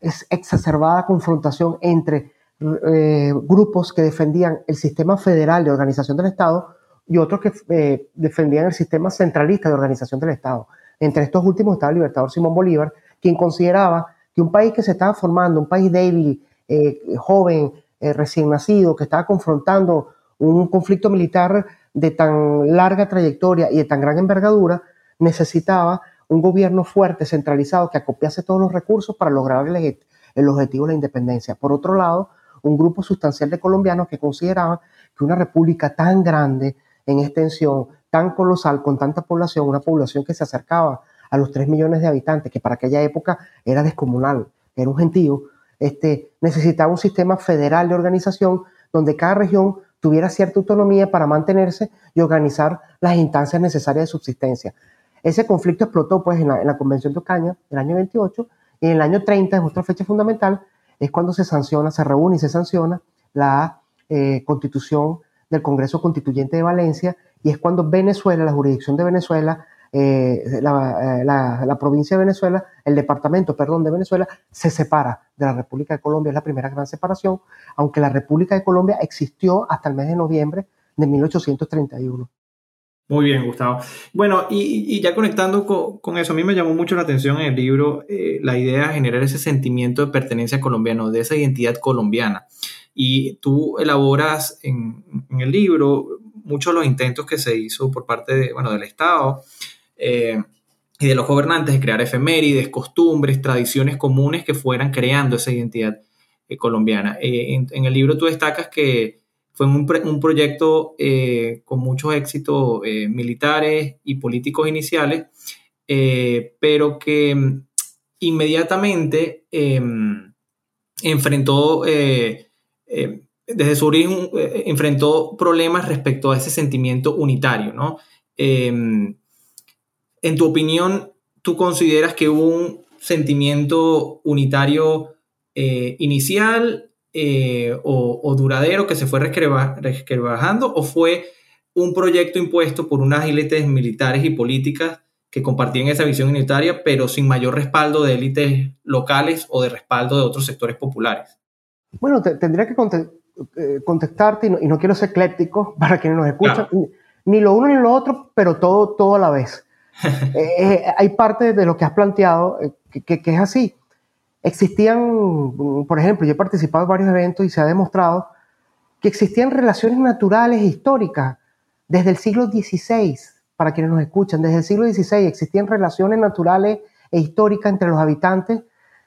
exacerbada confrontación entre grupos que defendían el sistema federal de organización del Estado y otros que defendían el sistema centralista de organización del Estado. Entre estos últimos estaba el libertador Simón Bolívar, quien consideraba un país que se estaba formando, un país débil, eh, joven, eh, recién nacido, que estaba confrontando un conflicto militar de tan larga trayectoria y de tan gran envergadura, necesitaba un gobierno fuerte, centralizado, que acopiase todos los recursos para lograr el, el objetivo de la independencia. Por otro lado, un grupo sustancial de colombianos que consideraban que una república tan grande, en extensión tan colosal, con tanta población, una población que se acercaba a los 3 millones de habitantes, que para aquella época era descomunal, era un gentío, este, necesitaba un sistema federal de organización donde cada región tuviera cierta autonomía para mantenerse y organizar las instancias necesarias de subsistencia. Ese conflicto explotó pues en la, Convención de Ocaña, el año 28, y en el año 30, es otra fecha fundamental, es cuando se sanciona, se reúne y se sanciona la eh, constitución del Congreso Constituyente de Valencia y es cuando Venezuela, la jurisdicción de Venezuela, eh, eh, la, provincia de Venezuela, el departamento, perdón, de Venezuela, se separa de la República de Colombia. Es la primera gran separación, aunque la República de Colombia existió hasta el mes de noviembre de 1831.
Muy bien, Gustavo. Bueno, y, ya conectando con, eso, a mí me llamó mucho la atención en el libro eh, la idea de generar ese sentimiento de pertenencia colombiana, de esa identidad colombiana. Y tú elaboras en, el libro muchos de los intentos que se hizo por parte de, bueno, del Estado eh, y de los gobernantes de crear efemérides, costumbres, tradiciones comunes que fueran creando esa identidad eh, colombiana. Eh, en, el libro tú destacas que fue un, un proyecto con muchos éxitos militares y políticos iniciales, pero que mm, inmediatamente em, enfrentó eh, desde su origen enfrentó problemas respecto a ese sentimiento unitario, ¿no? Em, en tu opinión, ¿tú consideras que hubo un sentimiento unitario eh, inicial o, duradero que se fue resquebrajando o fue un proyecto impuesto por unas élites militares y políticas que compartían esa visión unitaria, pero sin mayor respaldo de élites locales o de respaldo de otros sectores populares?
Bueno, tendría que eh, contestarte, y no, quiero ser ecléptico (laughs) para quienes nos escuchan, ni, lo uno ni lo otro, pero todo, todo a la vez. Eh, eh, hay parte de lo que has planteado que, es así. Existían, por ejemplo, yo he participado en varios eventos y se ha demostrado que existían relaciones naturales históricas desde el siglo XVI, para quienes nos escuchan, desde el siglo XVI existían relaciones naturales e históricas entre los habitantes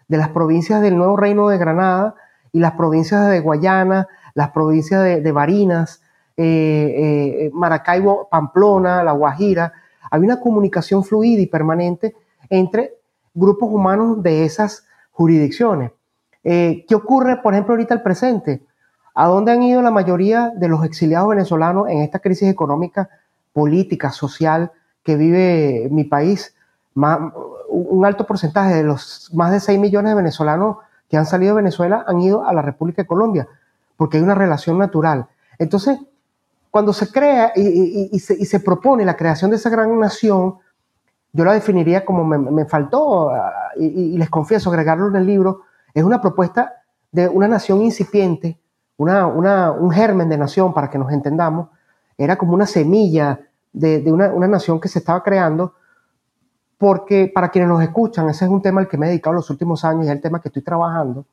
de las provincias del Nuevo Reino de Granada y las provincias de Guayana, las provincias de, Barinas, eh, eh, Maracaibo, Pamplona, La Guajira, había una comunicación fluida y permanente entre grupos humanos de esas jurisdicciones. Eh, ¿Qué ocurre, por ejemplo, ahorita el presente? ¿A dónde han ido la mayoría de los exiliados venezolanos en esta crisis económica, política, social que vive mi país? un alto porcentaje de los más de 6 millones de venezolanos que han salido de Venezuela han ido a la República de Colombia, porque hay una relación natural. Entonces, cuando se crea y, se, propone la creación de esa gran nación, yo la definiría como me, faltó, ah, y, les confieso, agregarlo en el libro, es una propuesta de una nación incipiente, una, un germen de nación, para que nos entendamos, era como una semilla de, una, nación que se estaba creando, porque para quienes nos escuchan, ese es un tema al que me he dedicado los últimos años y es el tema que estoy trabajando,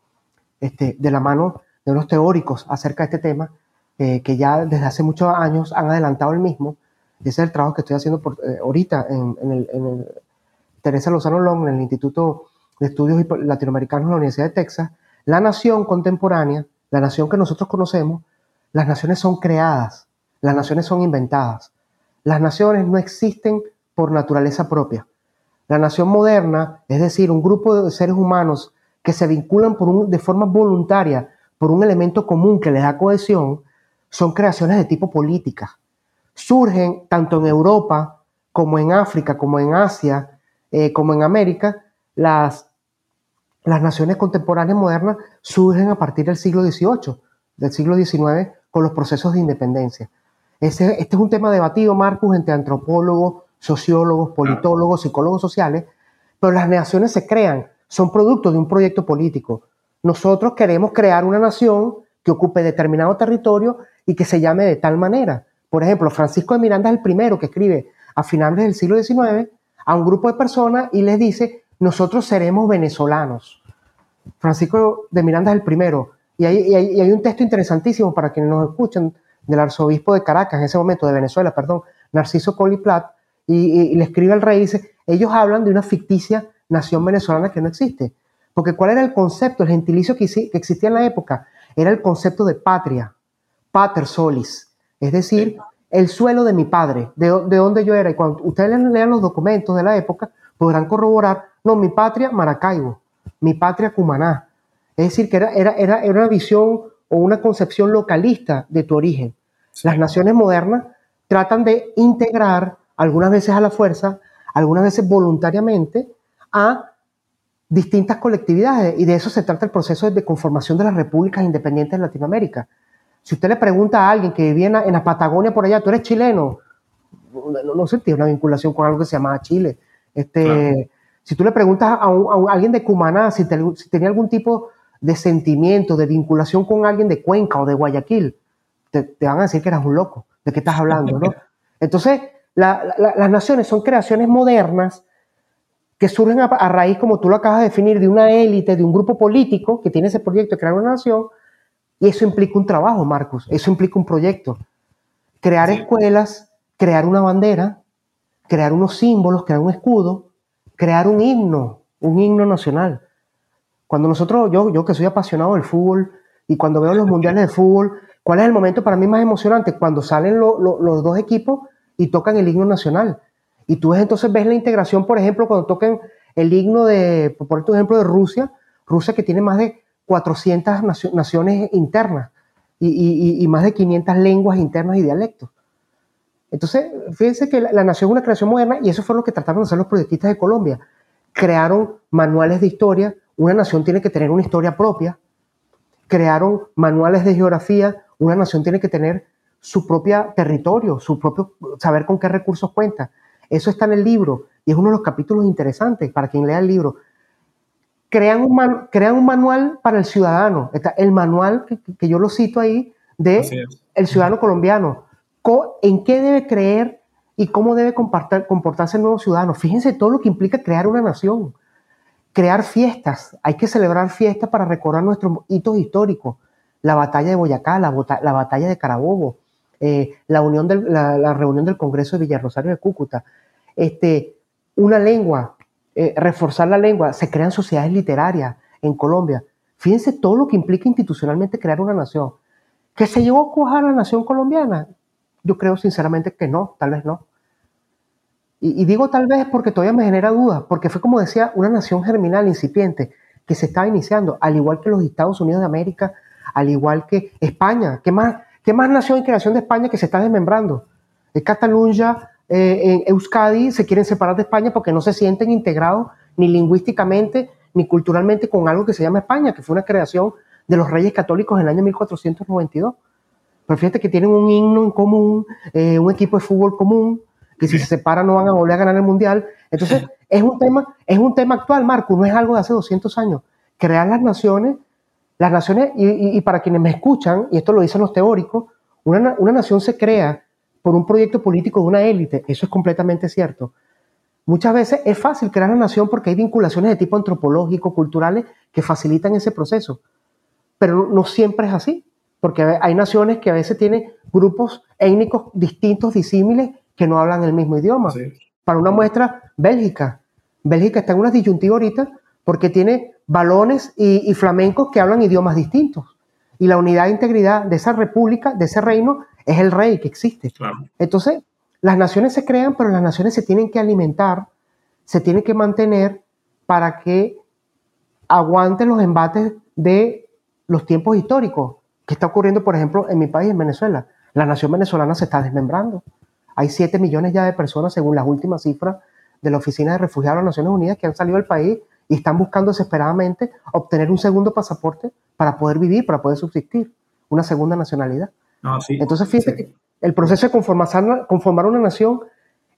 este, de la mano de unos teóricos acerca de este tema, eh, que ya desde hace muchos años han adelantado el mismo. Ese es el trabajo que estoy haciendo por, eh, ahorita en, el, Teresa Lozano Long, en el Instituto de Estudios Latinoamericanos de la Universidad de Texas. La nación contemporánea, la nación que nosotros conocemos, las naciones son creadas, las naciones son inventadas. Las naciones no existen por naturaleza propia. La nación moderna, es decir, un grupo de seres humanos que se vinculan por de forma voluntaria por un elemento común que les da cohesión, son creaciones de tipo política. Surgen tanto en Europa como en África, como en Asia, eh, como en América, las, las naciones contemporáneas modernas surgen a partir del siglo XVIII, del siglo XIX, con los procesos de independencia. este es un tema debatido, Marcus, entre antropólogos, sociólogos, politólogos, psicólogos sociales, pero las naciones se crean, son producto de un proyecto político. Nosotros queremos crear una nación que ocupe determinado territorio y que se llame de tal manera. Por ejemplo, Francisco de Miranda es el primero que escribe a finales del siglo XIX a un grupo de personas y les dice, nosotros seremos venezolanos. Francisco de Miranda es el primero. Y hay, un texto interesantísimo para quienes nos escuchan del arzobispo de Caracas, en ese momento de Venezuela, perdón, Narciso Coliplat, y, le escribe al rey y dice, ellos hablan de una ficticia nación venezolana que no existe. Porque ¿cuál era el concepto, el gentilicio que, existía en la época? Era el concepto de patria, pater solis, es decir, el suelo de mi padre, de, de donde yo era. Y cuando ustedes lean los documentos de la época, podrán corroborar, no, mi patria, Maracaibo, mi patria, Cumaná. Es decir, que era, era, era, era una visión o una concepción localista de tu origen. Las naciones modernas tratan de integrar algunas veces a la fuerza, algunas veces voluntariamente, a distintas colectividades. Y de eso se trata el proceso de conformación de las repúblicas independientes de Latinoamérica. Si usted le pregunta a alguien que vivía en la, Patagonia por allá, tú eres chileno, no, no sentía una vinculación con algo que se llamaba Chile. Este, Si tú le preguntas a, alguien de Cumaná si, tenía algún tipo de sentimiento, de vinculación con alguien de Cuenca o de Guayaquil, te, te van a decir que eras un loco. ¿De qué estás hablando? ¿no? (laughs) Entonces, las naciones son creaciones modernas que surgen a, raíz, como tú lo acabas de definir, de una élite, de un grupo político que tiene ese proyecto de crear una nación, y eso implica un trabajo, Marcos, eso implica un proyecto. Crear escuelas, crear una bandera, crear unos símbolos, crear un escudo, crear un himno, un himno nacional. Cuando nosotros, yo, yo que soy apasionado del fútbol, y cuando veo los mundiales de fútbol, ¿cuál es el momento para mí más emocionante? Cuando salen los dos equipos y tocan el himno nacional. Y tú entonces ves la integración, por ejemplo, cuando tocan el himno de, por ejemplo, de Rusia, Rusia que tiene más de 400 naciones internas y, más de 500 lenguas internas y dialectos. Entonces, fíjense que la, nación es una creación moderna y eso fue lo que trataron de hacer los proyectistas de Colombia. Crearon manuales de historia, una nación tiene que tener una historia propia. Crearon manuales de geografía, una nación tiene que tener su propio territorio, su propio saber con qué recursos cuenta. Eso está en el libro y es uno de los capítulos interesantes para quien lea el libro. Crean un, crean un manual para el ciudadano. Está el manual que, yo lo cito ahí de el ciudadano colombiano. ¿En qué debe creer y cómo debe comportarse el nuevo ciudadano? Fíjense todo lo que implica crear una nación. Crear fiestas. Hay que celebrar fiestas para recordar nuestros hitos históricos. La batalla de Boyacá, la, la batalla de Carabobo, eh, la, unión la, reunión del Congreso de Villarrosario de Cúcuta, este, una lengua, eh, reforzar la lengua, se crean sociedades literarias en Colombia. Fíjense todo lo que implica institucionalmente crear una nación. ¿Que se llegó a cuajar la nación colombiana? Yo creo sinceramente que no, tal vez no. Y, digo tal vez porque todavía me genera dudas, porque fue como decía, una nación germinal, incipiente. que se estaba iniciando, al igual que los Estados Unidos de América, al igual que España. ¿Qué más, qué más nación y creación de España que se está desmembrando? En Cataluña, eh, en Euskadi, se quieren separar de España porque no se sienten integrados ni lingüísticamente ni culturalmente con algo que se llama España, que fue una creación de los reyes católicos en el año 1492. Pero fíjate que tienen un himno en común, eh, un equipo de fútbol común, que si se separan no van a volver a ganar el mundial. Entonces, es un tema, es un tema actual, Marco, no es algo de hace 200 años. Crear las naciones, las naciones, y, para quienes me escuchan, y esto lo dicen los teóricos, una, una nación se crea por un proyecto político de una élite, eso es completamente cierto. Muchas veces es fácil crear una nación porque hay vinculaciones de tipo antropológico, culturales, que facilitan ese proceso. Pero no siempre es así, porque hay naciones que a veces tienen grupos étnicos distintos, disímiles, que no hablan el mismo idioma. Para una muestra, Bélgica. Bélgica está en una disyuntiva ahorita porque tiene balones y, flamencos que hablan idiomas distintos. Y la unidad e integridad de esa república, de ese reino, es el rey que existe. Entonces, las naciones se crean, pero las naciones se tienen que alimentar, se tienen que mantener para que aguanten los embates de los tiempos históricos. que está ocurriendo, por ejemplo, en mi país, en Venezuela? La nación venezolana se está desmembrando. Hay 7 millones ya de personas, según las últimas cifras de la Oficina de Refugiados de las Naciones Unidas, que han salido del país y están buscando desesperadamente obtener un segundo pasaporte para poder vivir, para poder subsistir, una segunda nacionalidad. Entonces, fíjate que el proceso de conformar, conformar, una nación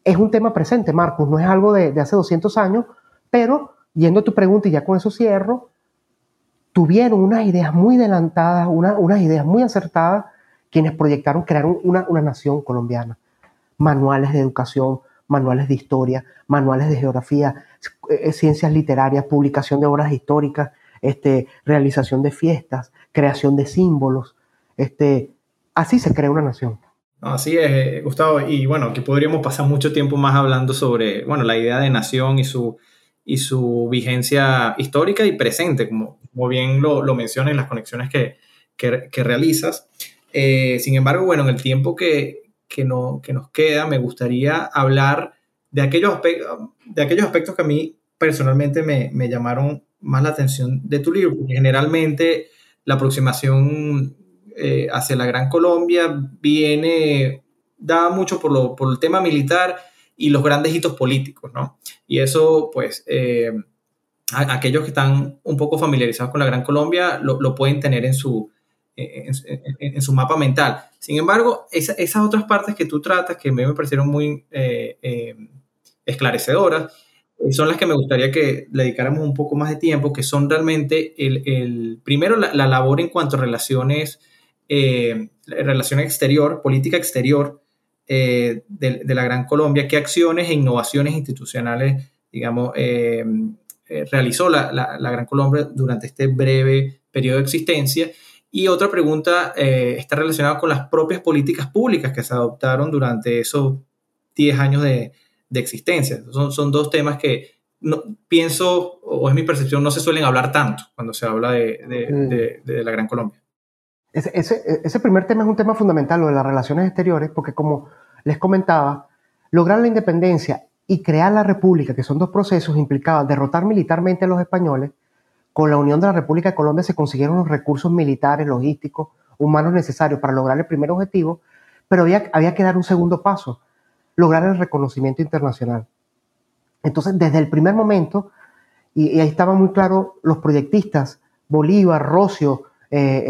es un tema presente, Marcos, no es algo de, hace 200 años, pero yendo a tu pregunta y ya con eso cierro, tuvieron unas ideas muy adelantadas, unas ideas muy acertadas, quienes proyectaron crear una, una nación colombiana manuales de educación, manuales de historia, manuales de geografía, eh, ciencias literarias, publicación de obras históricas, este, realización de fiestas, creación de símbolos. Este, así se crea una nación.
Así es, eh, Gustavo. Y bueno, aquí podríamos pasar mucho tiempo más hablando sobre bueno, la idea de nación y su, y su vigencia histórica y presente, como, como bien lo, lo mencionas en las conexiones que, que, realizas. Eh, sin embargo, bueno, en el tiempo que, que, no, que nos queda, me gustaría hablar de aquellos, de aquellos aspectos que a mí personalmente me, me llamaron más la atención de tu libro, porque generalmente la aproximación eh, hacia la Gran Colombia viene, da mucho por, lo, por el tema militar y los grandes hitos políticos, ¿no? Y eso, pues, eh, aquellos que están un poco familiarizados con la Gran Colombia lo, lo pueden tener en su, en, su mapa mental. Sin embargo, esas otras partes que tú tratas, que a mí me parecieron muy eh, eh, esclarecedoras, eh, son las que me gustaría que le dedicáramos un poco más de tiempo, que son realmente el, primero la, labor en cuanto a relaciones, relación exterior, política exterior de, la Gran Colombia, qué acciones e innovaciones institucionales, digamos, realizó la, la Gran Colombia durante este breve periodo de existencia y otra pregunta eh, está relacionada con las propias políticas públicas que se adoptaron durante esos 10 años de, de existencia. Son, son, dos temas que no, pienso, o es mi percepción, no se suelen hablar tanto cuando se habla de, de, de, la Gran Colombia.
Ese, ese, primer tema es un tema fundamental, lo de las relaciones exteriores, porque como les comentaba, lograr la independencia y crear la república, que son dos procesos implicados, derrotar militarmente a los españoles, con la unión de la República de Colombia se consiguieron los recursos militares, logísticos, humanos necesarios para lograr el primer objetivo, pero había, había que dar un segundo paso, lograr el reconocimiento internacional. Entonces, desde el primer momento, y, ahí estaban muy claros los proyectistas, Bolívar, Rocio, eh,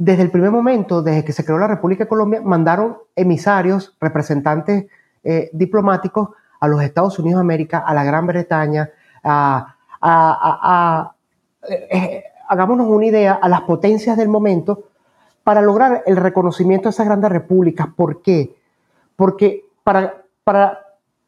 desde el primer momento, desde que se creó la República de Colombia, mandaron emisarios, representantes eh, diplomáticos a los Estados Unidos de América, a la Gran Bretaña, a, a, eh, hagámonos una idea, a las potencias del momento para lograr el reconocimiento de esas grandes repúblicas. ¿Por qué? Porque para, para,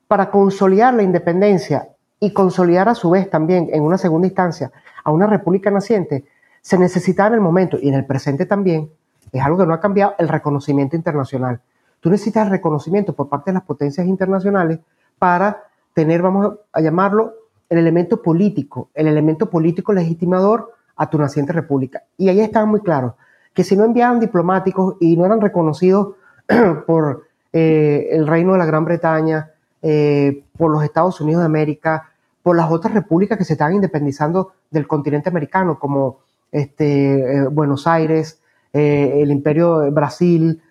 para consolidar la independencia y consolidar a su vez también en una segunda instancia a una república naciente, se necesitaba en el momento y en el presente también, es algo que no ha cambiado, el reconocimiento internacional. Tú necesitas reconocimiento por parte de las potencias internacionales para tener, vamos a llamarlo, el elemento político, el elemento político legitimador a tu naciente república. Y ahí estaba muy claro que si no enviaban diplomáticos y no eran reconocidos (clears throat) por eh, el reino de la Gran Bretaña, eh, por los Estados Unidos de América, por las otras repúblicas que se estaban independizando del continente americano, como este, eh, Buenos Aires, eh, el Imperio de Brasil,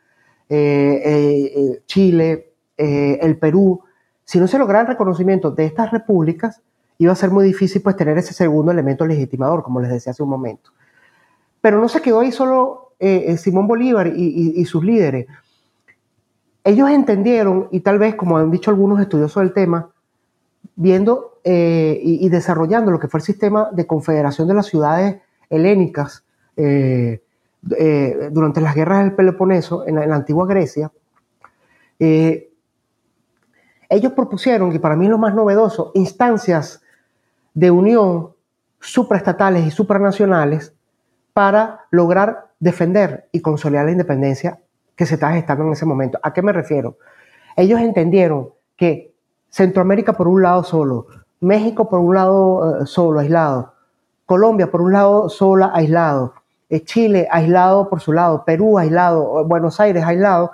Chile, el Perú. Si no se lograra el reconocimiento de estas repúblicas, iba a ser muy difícil pues tener ese segundo elemento legitimador, como les decía hace un momento. Pero no se quedó ahí solo Simón Bolívar y sus líderes ellos entendieron, y tal vez, como han dicho algunos estudiosos del tema, viendo eh, y, desarrollando lo que fue el sistema de confederación de las ciudades helénicas eh, eh, durante las guerras del Peloponeso en la, antigua Grecia, ellos propusieron, y para mí es lo más novedoso, instancias de unión supraestatales y supranacionales para lograr defender y consolidar la independencia que se estaba gestando en ese momento. ¿A qué me refiero? Ellos entendieron que Centroamérica por un lado solo, México por un lado eh, solo, aislado, Colombia por un lado sola, aislado, eh, Chile aislado por su lado, Perú aislado, Buenos Aires aislado,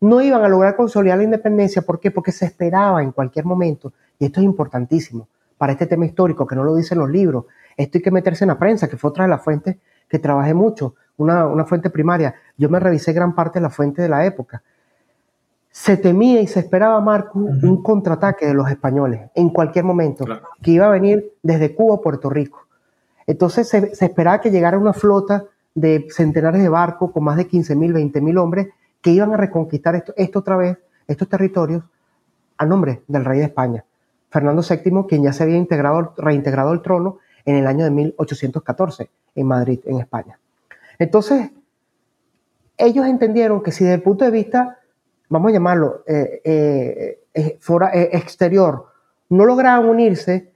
no iban a lograr consolidar la independencia. ¿Por qué? Porque se esperaba en cualquier momento, y esto es importantísimo para este tema histórico, que no lo dicen los libros, esto hay que meterse en la prensa, que fue otra de las fuentes que trabajé mucho una, fuente primaria. Yo me revisé gran parte de la fuente de la época. Se temía y se esperaba, Marco, un contraataque de los españoles en cualquier momento, que iba a venir desde Cuba a Puerto Rico. Entonces se, esperaba que llegara una flota de centenares de barcos con más de 15.000, 20.000 hombres que iban a reconquistar esto, esto otra vez, estos territorios, a nombre del rey de España, Fernando VII, quien ya se había integrado, reintegrado al trono en el año de 1814 en Madrid, en España. Entonces, ellos entendieron que si desde el punto de vista, vamos a llamarlo, eh, eh, eh, exterior, no lograban unirse,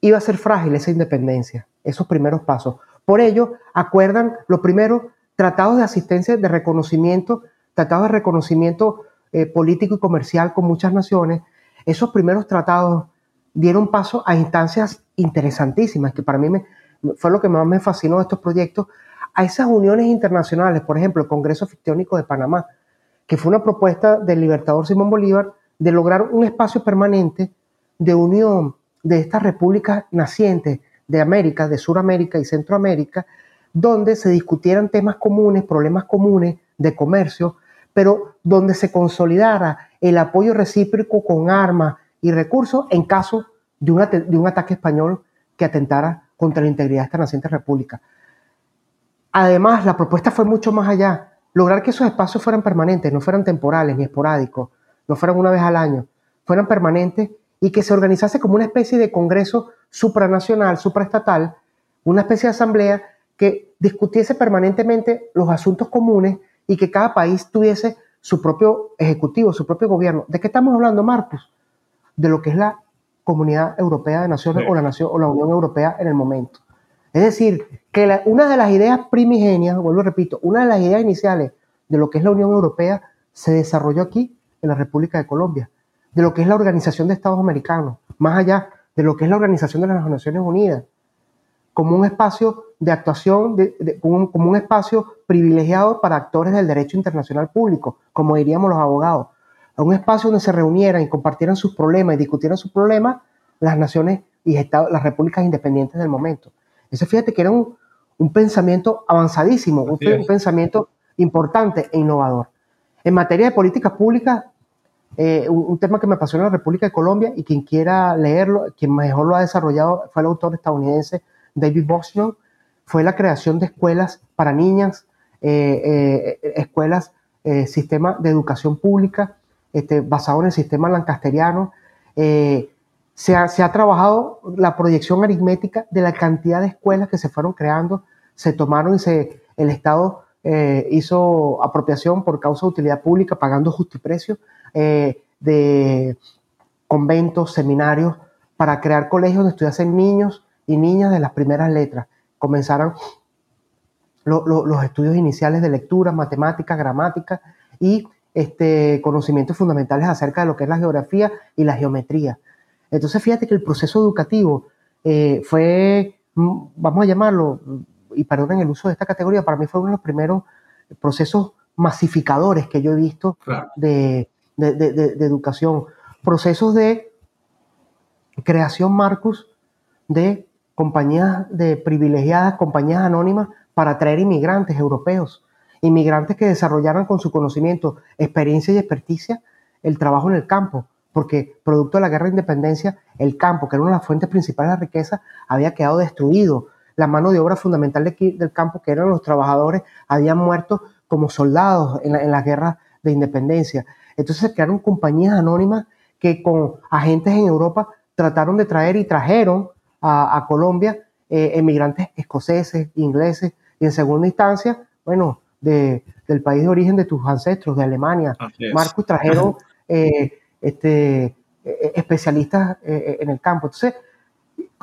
iba a ser frágil esa independencia, esos primeros pasos. Por ello, acuerdan los primeros tratados de asistencia, de reconocimiento, tratados de reconocimiento político y comercial con muchas naciones. Esos primeros tratados dieron paso a instancias interesantísimas, que para mí me, fue lo que más me fascinó de estos proyectos, a esas uniones internacionales, por ejemplo, el Congreso Fictiónico de Panamá, que fue una propuesta del libertador Simón Bolívar de lograr un espacio permanente de unión de estas repúblicas nacientes de América, de Sudamérica y Centroamérica, donde se discutieran temas comunes, problemas comunes de comercio, pero donde se consolidara el apoyo recíproco con armas y recursos en caso de un, de un ataque español que atentara contra la integridad de esta naciente república. Además, la propuesta fue mucho más allá. Lograr que esos espacios fueran permanentes, no fueran temporales ni esporádicos, no fueran una vez al año, fueran permanentes y que se organizase como una especie de congreso supranacional, supraestatal, una especie de asamblea que discutiese permanentemente los asuntos comunes y que cada país tuviese su propio ejecutivo, su propio gobierno. ¿De qué estamos hablando, Marcos? De lo que es la Comunidad Europea de Naciones o, la Nación, o la Unión Europea en el momento. Es decir, que una de las ideas primigenias, vuelvo a repito, una de las ideas iniciales de lo que es la Unión Europea se desarrolló aquí, en la República de Colombia, de lo que es la Organización de Estados Americanos, más allá de lo que es la Organización de las Naciones Unidas, como un espacio de actuación, como, un, espacio privilegiado para actores del derecho internacional público, como diríamos los abogados, un espacio donde se reunieran y compartieran sus problemas y discutieran sus problemas las naciones y las repúblicas independientes del momento. Eso fíjate que era un, pensamiento avanzadísimo, un, pensamiento importante e innovador. En materia de políticas públicas, eh, un, tema que me apasiona en la República de Colombia y quien quiera leerlo, quien mejor lo ha desarrollado fue el autor estadounidense David Boston, fue la creación de escuelas para niñas, eh, eh, escuelas, sistema de educación pública este, basado en el sistema lancasteriano, se ha, trabajado la proyección aritmética de la cantidad de escuelas que se fueron creando, se tomaron y se, el Estado hizo apropiación por causa de utilidad pública, pagando justiprecio eh, de conventos, seminarios, para crear colegios donde estudiasen niños y niñas de las primeras letras. Comenzaron los estudios iniciales de lectura, matemática, gramática y este, conocimientos fundamentales acerca de lo que es la geografía y la geometría. Entonces, fíjate que el proceso educativo eh, fue, mm, vamos a llamarlo, y perdonen el uso de esta categoría, para mí fue uno de los primeros procesos masificadores que yo he visto de, educación. Procesos de creación, Marcus, de compañías de privilegiadas, compañías anónimas para atraer inmigrantes europeos, inmigrantes que desarrollaran con su conocimiento, experiencia y experticia el trabajo en el campo, porque producto de la guerra de independencia, el campo, que era una de las fuentes principales de la riqueza, había quedado destruido. La mano de obra fundamental del campo, que eran los trabajadores, habían muerto como soldados en, la, las guerras de independencia. Entonces se crearon compañías anónimas que con agentes en Europa trataron de traer y trajeron a, Colombia eh, emigrantes escoceses, ingleses y en segunda instancia, bueno, de, del país de origen de tus ancestros, de Alemania. Marcos trajeron (laughs) eh, este, eh, especialistas en el campo. Entonces,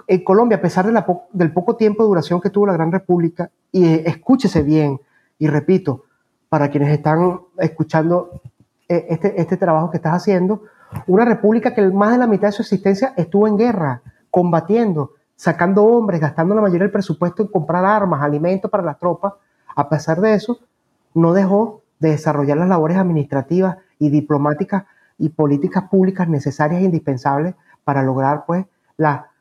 en Colombia, a pesar de del poco tiempo de duración que tuvo la Gran República, y escúchese bien, y repito, para quienes están escuchando este, este trabajo que estás haciendo, una república que más de la mitad de su existencia estuvo en guerra, combatiendo, sacando hombres, gastando la mayoría del presupuesto en comprar armas, alimentos para las tropas. A pesar de eso, no dejó de desarrollar las labores administrativas y diplomáticas y políticas públicas necesarias e indispensables para lograr pues la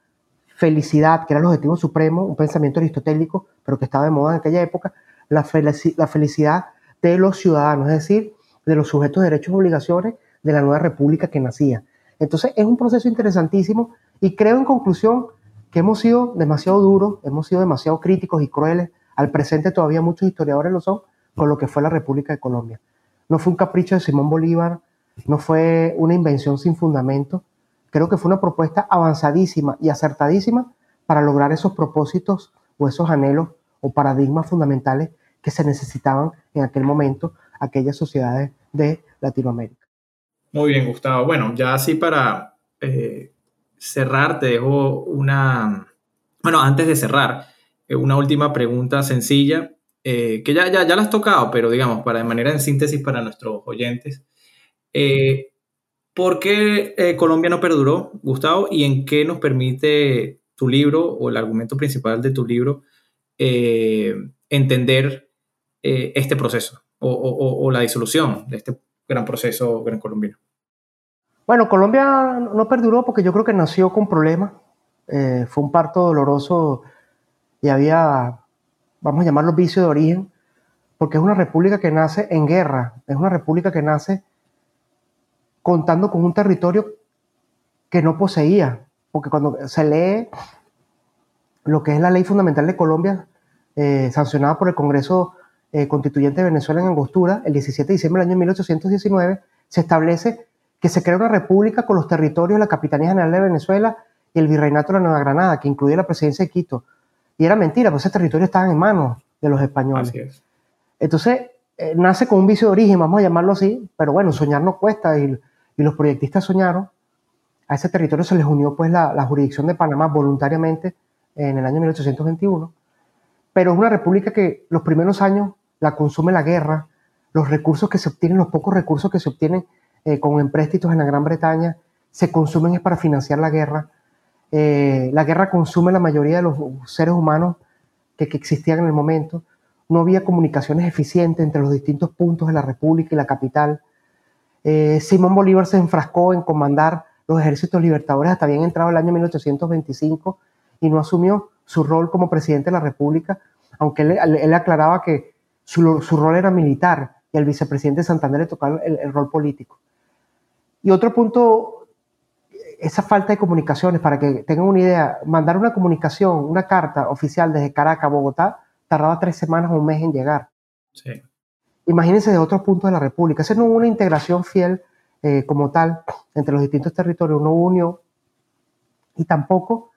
felicidad, que era el objetivo supremo, un pensamiento aristotélico, pero que estaba de moda en aquella época, la felicidad de los ciudadanos, es decir, de los sujetos de derechos y obligaciones de la nueva república que nacía. Entonces es un proceso interesantísimo y creo en conclusión que hemos sido demasiado duros, hemos sido demasiado críticos y crueles, al presente todavía muchos historiadores lo son, con lo que fue la República de Colombia. No fue un capricho de Simón Bolívar, no fue una invención sin fundamento, creo que fue una propuesta avanzadísima y acertadísima para lograr esos propósitos o esos anhelos o paradigmas fundamentales que se necesitaban en aquel momento aquellas sociedades de Latinoamérica.
Muy bien, Gustavo. Bueno, ya así para eh, cerrar, te dejo una, bueno, antes de cerrar, eh, una última pregunta sencilla, eh, que ya, ya, ya la has tocado, pero digamos, para de manera en síntesis para nuestros oyentes. ¿Por qué Colombia no perduró, Gustavo? ¿Y en qué nos permite tu libro o el argumento principal de tu libro entender este proceso o, la disolución de este gran proceso gran colombiano?
Bueno, Colombia no perduró porque yo creo que nació con problemas. Eh, fue un parto doloroso y había, vamos a llamarlo vicio de origen, porque es una república que nace en guerra, es una república que nace contando con un territorio que no poseía, porque cuando se lee lo que es la ley fundamental de Colombia, eh, sancionada por el Congreso eh, Constituyente de Venezuela en Angostura, el 17 de diciembre del año 1819, se establece que se crea una república con los territorios de la Capitanía General de Venezuela y el Virreinato de la Nueva Granada, que incluía la presidencia de Quito. Y era mentira, pues ese territorio estaba en manos de los españoles. Entonces, eh, nace con un vicio de origen, vamos a llamarlo así, pero bueno, soñar no cuesta y, los proyectistas soñaron. A ese territorio se les unió pues la, la jurisdicción de Panamá voluntariamente en el año 1821. Pero es una república que los primeros años la consume la guerra, los recursos que se obtienen, los pocos recursos que se obtienen eh, con empréstitos en la Gran Bretaña, se consumen es para financiar la guerra. Eh, la guerra consume la mayoría de los seres humanos que, existían en el momento. No había comunicaciones eficientes entre los distintos puntos de la República y la capital. Eh, Simón Bolívar se enfrascó en comandar los ejércitos libertadores hasta bien entrado el año 1825 y no asumió su rol como presidente de la República, aunque él, aclaraba que su, rol era militar y al vicepresidente Santander le tocaba el rol político. Y otro punto, esa falta de comunicaciones, para que tengan una idea, mandar una comunicación, una carta oficial desde Caracas a Bogotá, tardaba tres semanas o un mes en llegar. Sí. Imagínense de otros puntos de la República. Esa no hubo una integración fiel eh, como tal entre los distintos territorios, no hubo unión. Y tampoco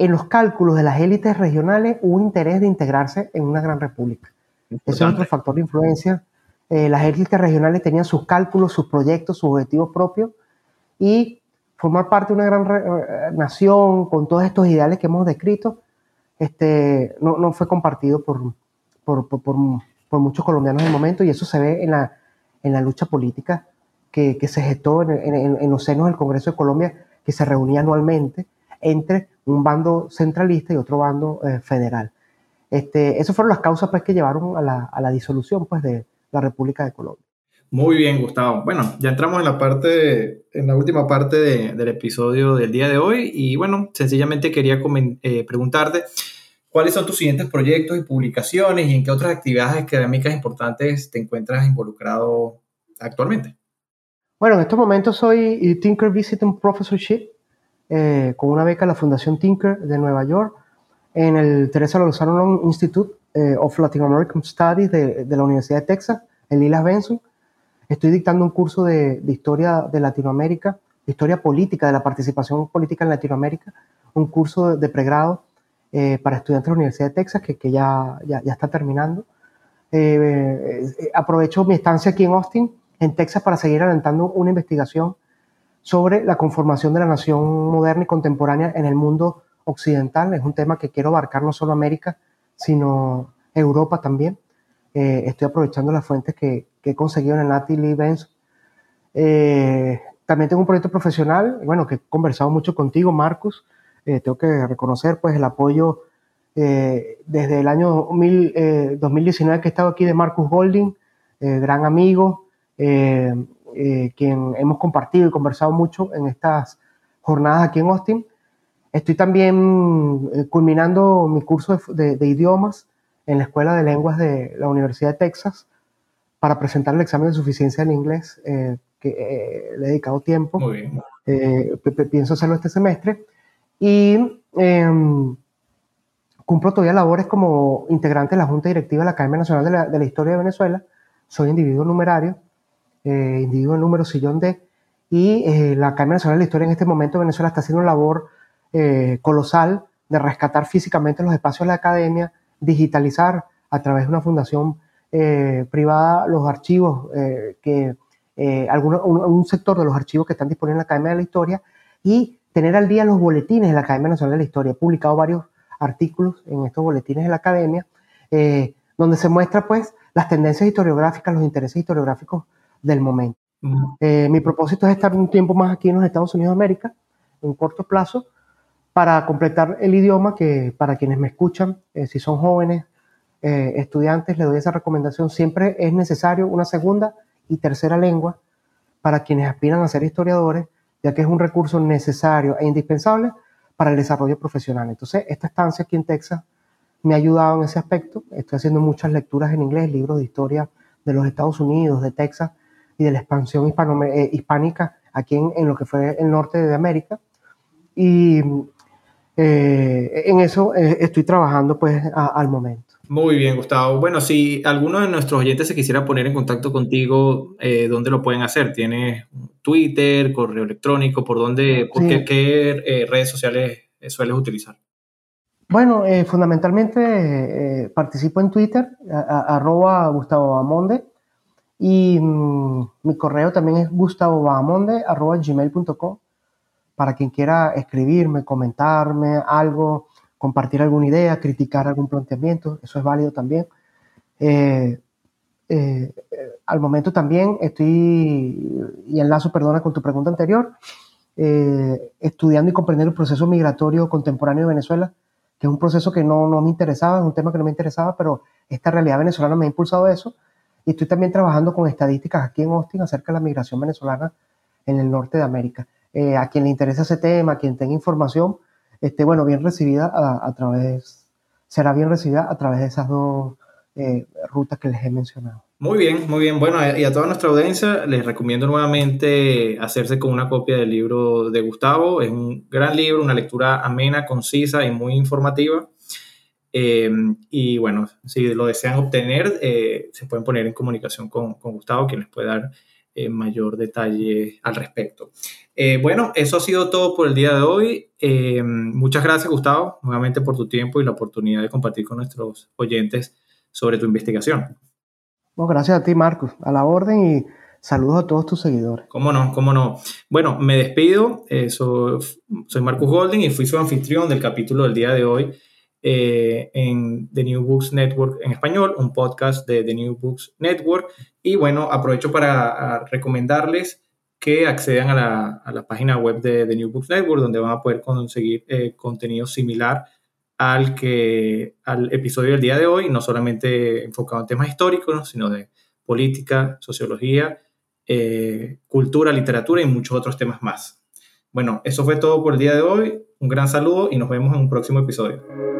en los cálculos de las élites regionales hubo interés de integrarse en una gran república. Ese es otro factor de influencia. Eh, las élites regionales tenían sus cálculos, sus proyectos, sus objetivos propios y formar parte de una gran eh, nación con todos estos ideales que hemos descrito este, no, no fue compartido por, por, por, por, muchos colombianos en el momento y eso se ve en la, en la lucha política que, que se gestó en, en, en, los senos del Congreso de Colombia que se reunía anualmente entre un bando centralista y otro bando eh, federal. Este, esas fueron las causas pues, que llevaron a la, a la disolución pues, de, la República de Colombia.
Muy bien, Gustavo. Bueno, ya entramos en la parte, en la última parte del episodio del día de hoy y bueno, sencillamente quería eh, preguntarte cuáles son tus siguientes proyectos y publicaciones y en qué otras actividades académicas importantes te encuentras involucrado actualmente.
Bueno, en estos momentos soy Tinker Visiting Professorship eh, con una beca de la Fundación Tinker de Nueva York en el Teresa Lozano Institute eh, of Latin American Studies de, de la Universidad de Texas, en Lilas Benson Estoy dictando un curso de, historia de Latinoamérica, de historia política, de la participación política en Latinoamérica, un curso de, pregrado eh, para estudiantes de la Universidad de Texas que, ya, ya, está terminando. Eh, eh, aprovecho mi estancia aquí en Austin, en Texas, para seguir adelantando una investigación sobre la conformación de la nación moderna y contemporánea en el mundo occidental. Es un tema que quiero abarcar no solo América, sino Europa también. estoy aprovechando las fuentes que, que he conseguido en el Natalie Benz. Eh, también tengo un proyecto profesional, bueno, que he conversado mucho contigo, Marcus. Eh, tengo que reconocer pues el apoyo eh, desde el año 2019 que he estado aquí de Marcus Golding, gran amigo, quien hemos compartido y conversado mucho en estas jornadas aquí en Austin. Estoy también culminando mi curso de, de idiomas en la Escuela de Lenguas de la Universidad de Texas para presentar el examen de suficiencia en inglés, eh, que eh, le he dedicado tiempo.
Muy bien.
Eh, pienso hacerlo este semestre. Y em, cumplo todavía labores como integrante de la Junta Directiva de la Academia Nacional de la, de la Historia de Venezuela. Soy individuo numerario, individuo número sillón D. Y la Academia Nacional de la Historia en este momento Venezuela está haciendo una labor colosal de rescatar físicamente los espacios de la academia, digitalizar a través de una fundación eh, privada los archivos, eh, que eh, un, sector de los archivos que están disponibles en la Academia de la Historia y tener al día los boletines de la Academia Nacional de la Historia. He publicado varios artículos en estos boletines de la Academia, donde se muestra pues las tendencias historiográficas, los intereses historiográficos del momento. mi propósito es estar un tiempo más aquí en los Estados Unidos de América, en corto plazo, para completar el idioma que para quienes me escuchan, si son jóvenes, eh, estudiantes le doy esa recomendación. Siempre es necesario una segunda y tercera lengua para quienes aspiran a ser historiadores, ya que es un recurso necesario e indispensable para el desarrollo profesional. Entonces, esta estancia aquí en Texas me ha ayudado en ese aspecto. Estoy haciendo muchas lecturas en inglés, libros de historia de los Estados Unidos, de Texas y de la expansión hispano, eh, hispánica aquí en, lo que fue el norte de América. Y eh, en eso estoy trabajando pues al momento.
Muy bien, Gustavo. Bueno, si alguno de nuestros oyentes se quisiera poner en contacto contigo, eh, ¿dónde lo pueden hacer? ¿Tienes Twitter, correo electrónico? ¿Por dónde, por qué, eh, redes sociales eh, sueles utilizar?
Bueno, fundamentalmente participo en Twitter, arroba Gustavo Bamonde, y mm, mi correo también es gustavobamonde, arroba gmail.com, para quien quiera escribirme, comentarme algo, compartir alguna idea, criticar algún planteamiento, eso es válido también. Eh, eh, al momento también estoy, y enlazo, perdona, con tu pregunta anterior, eh, estudiando y comprendiendo el proceso migratorio contemporáneo de Venezuela, que es un proceso que no, no me interesaba, es un tema que no me interesaba, pero esta realidad venezolana me ha impulsado a eso. Y estoy también trabajando con estadísticas aquí en Austin acerca de la migración venezolana en el norte de América. a quien le interesa ese tema, a quien tenga información, este, bueno, bien recibida a, través, será bien recibida a través de esas dos eh, rutas que les he mencionado.
Muy bien, muy bien. Bueno, y a toda nuestra audiencia les recomiendo nuevamente hacerse con una copia del libro de Gustavo. Es un gran libro, una lectura amena, concisa y muy informativa. Eh, y bueno, si lo desean obtener, eh, se pueden poner en comunicación con, con Gustavo, quien les puede dar mayor detalle al respecto. Eh, bueno, eso ha sido todo por el día de hoy. Eh, muchas gracias, Gustavo, nuevamente por tu tiempo y la oportunidad de compartir con nuestros oyentes sobre tu investigación.
gracias a ti, Marcos, a la orden y saludos a todos tus seguidores.
Cómo no, cómo no. Bueno, me despido. Eh, soy, soy Marcus Golden y fui su anfitrión del capítulo del día de hoy. En The New Books Network en español, un podcast de The New Books Network. Y bueno, aprovecho para recomendarles que accedan a la, página web de, The New Books Network, donde van a poder conseguir eh, contenido similar al, que, al episodio del día de hoy, no solamente enfocado en temas históricos, sino de política, sociología, eh, cultura, literatura y muchos otros temas más. Bueno, eso fue todo por el día de hoy. Un gran saludo y nos vemos en un próximo episodio.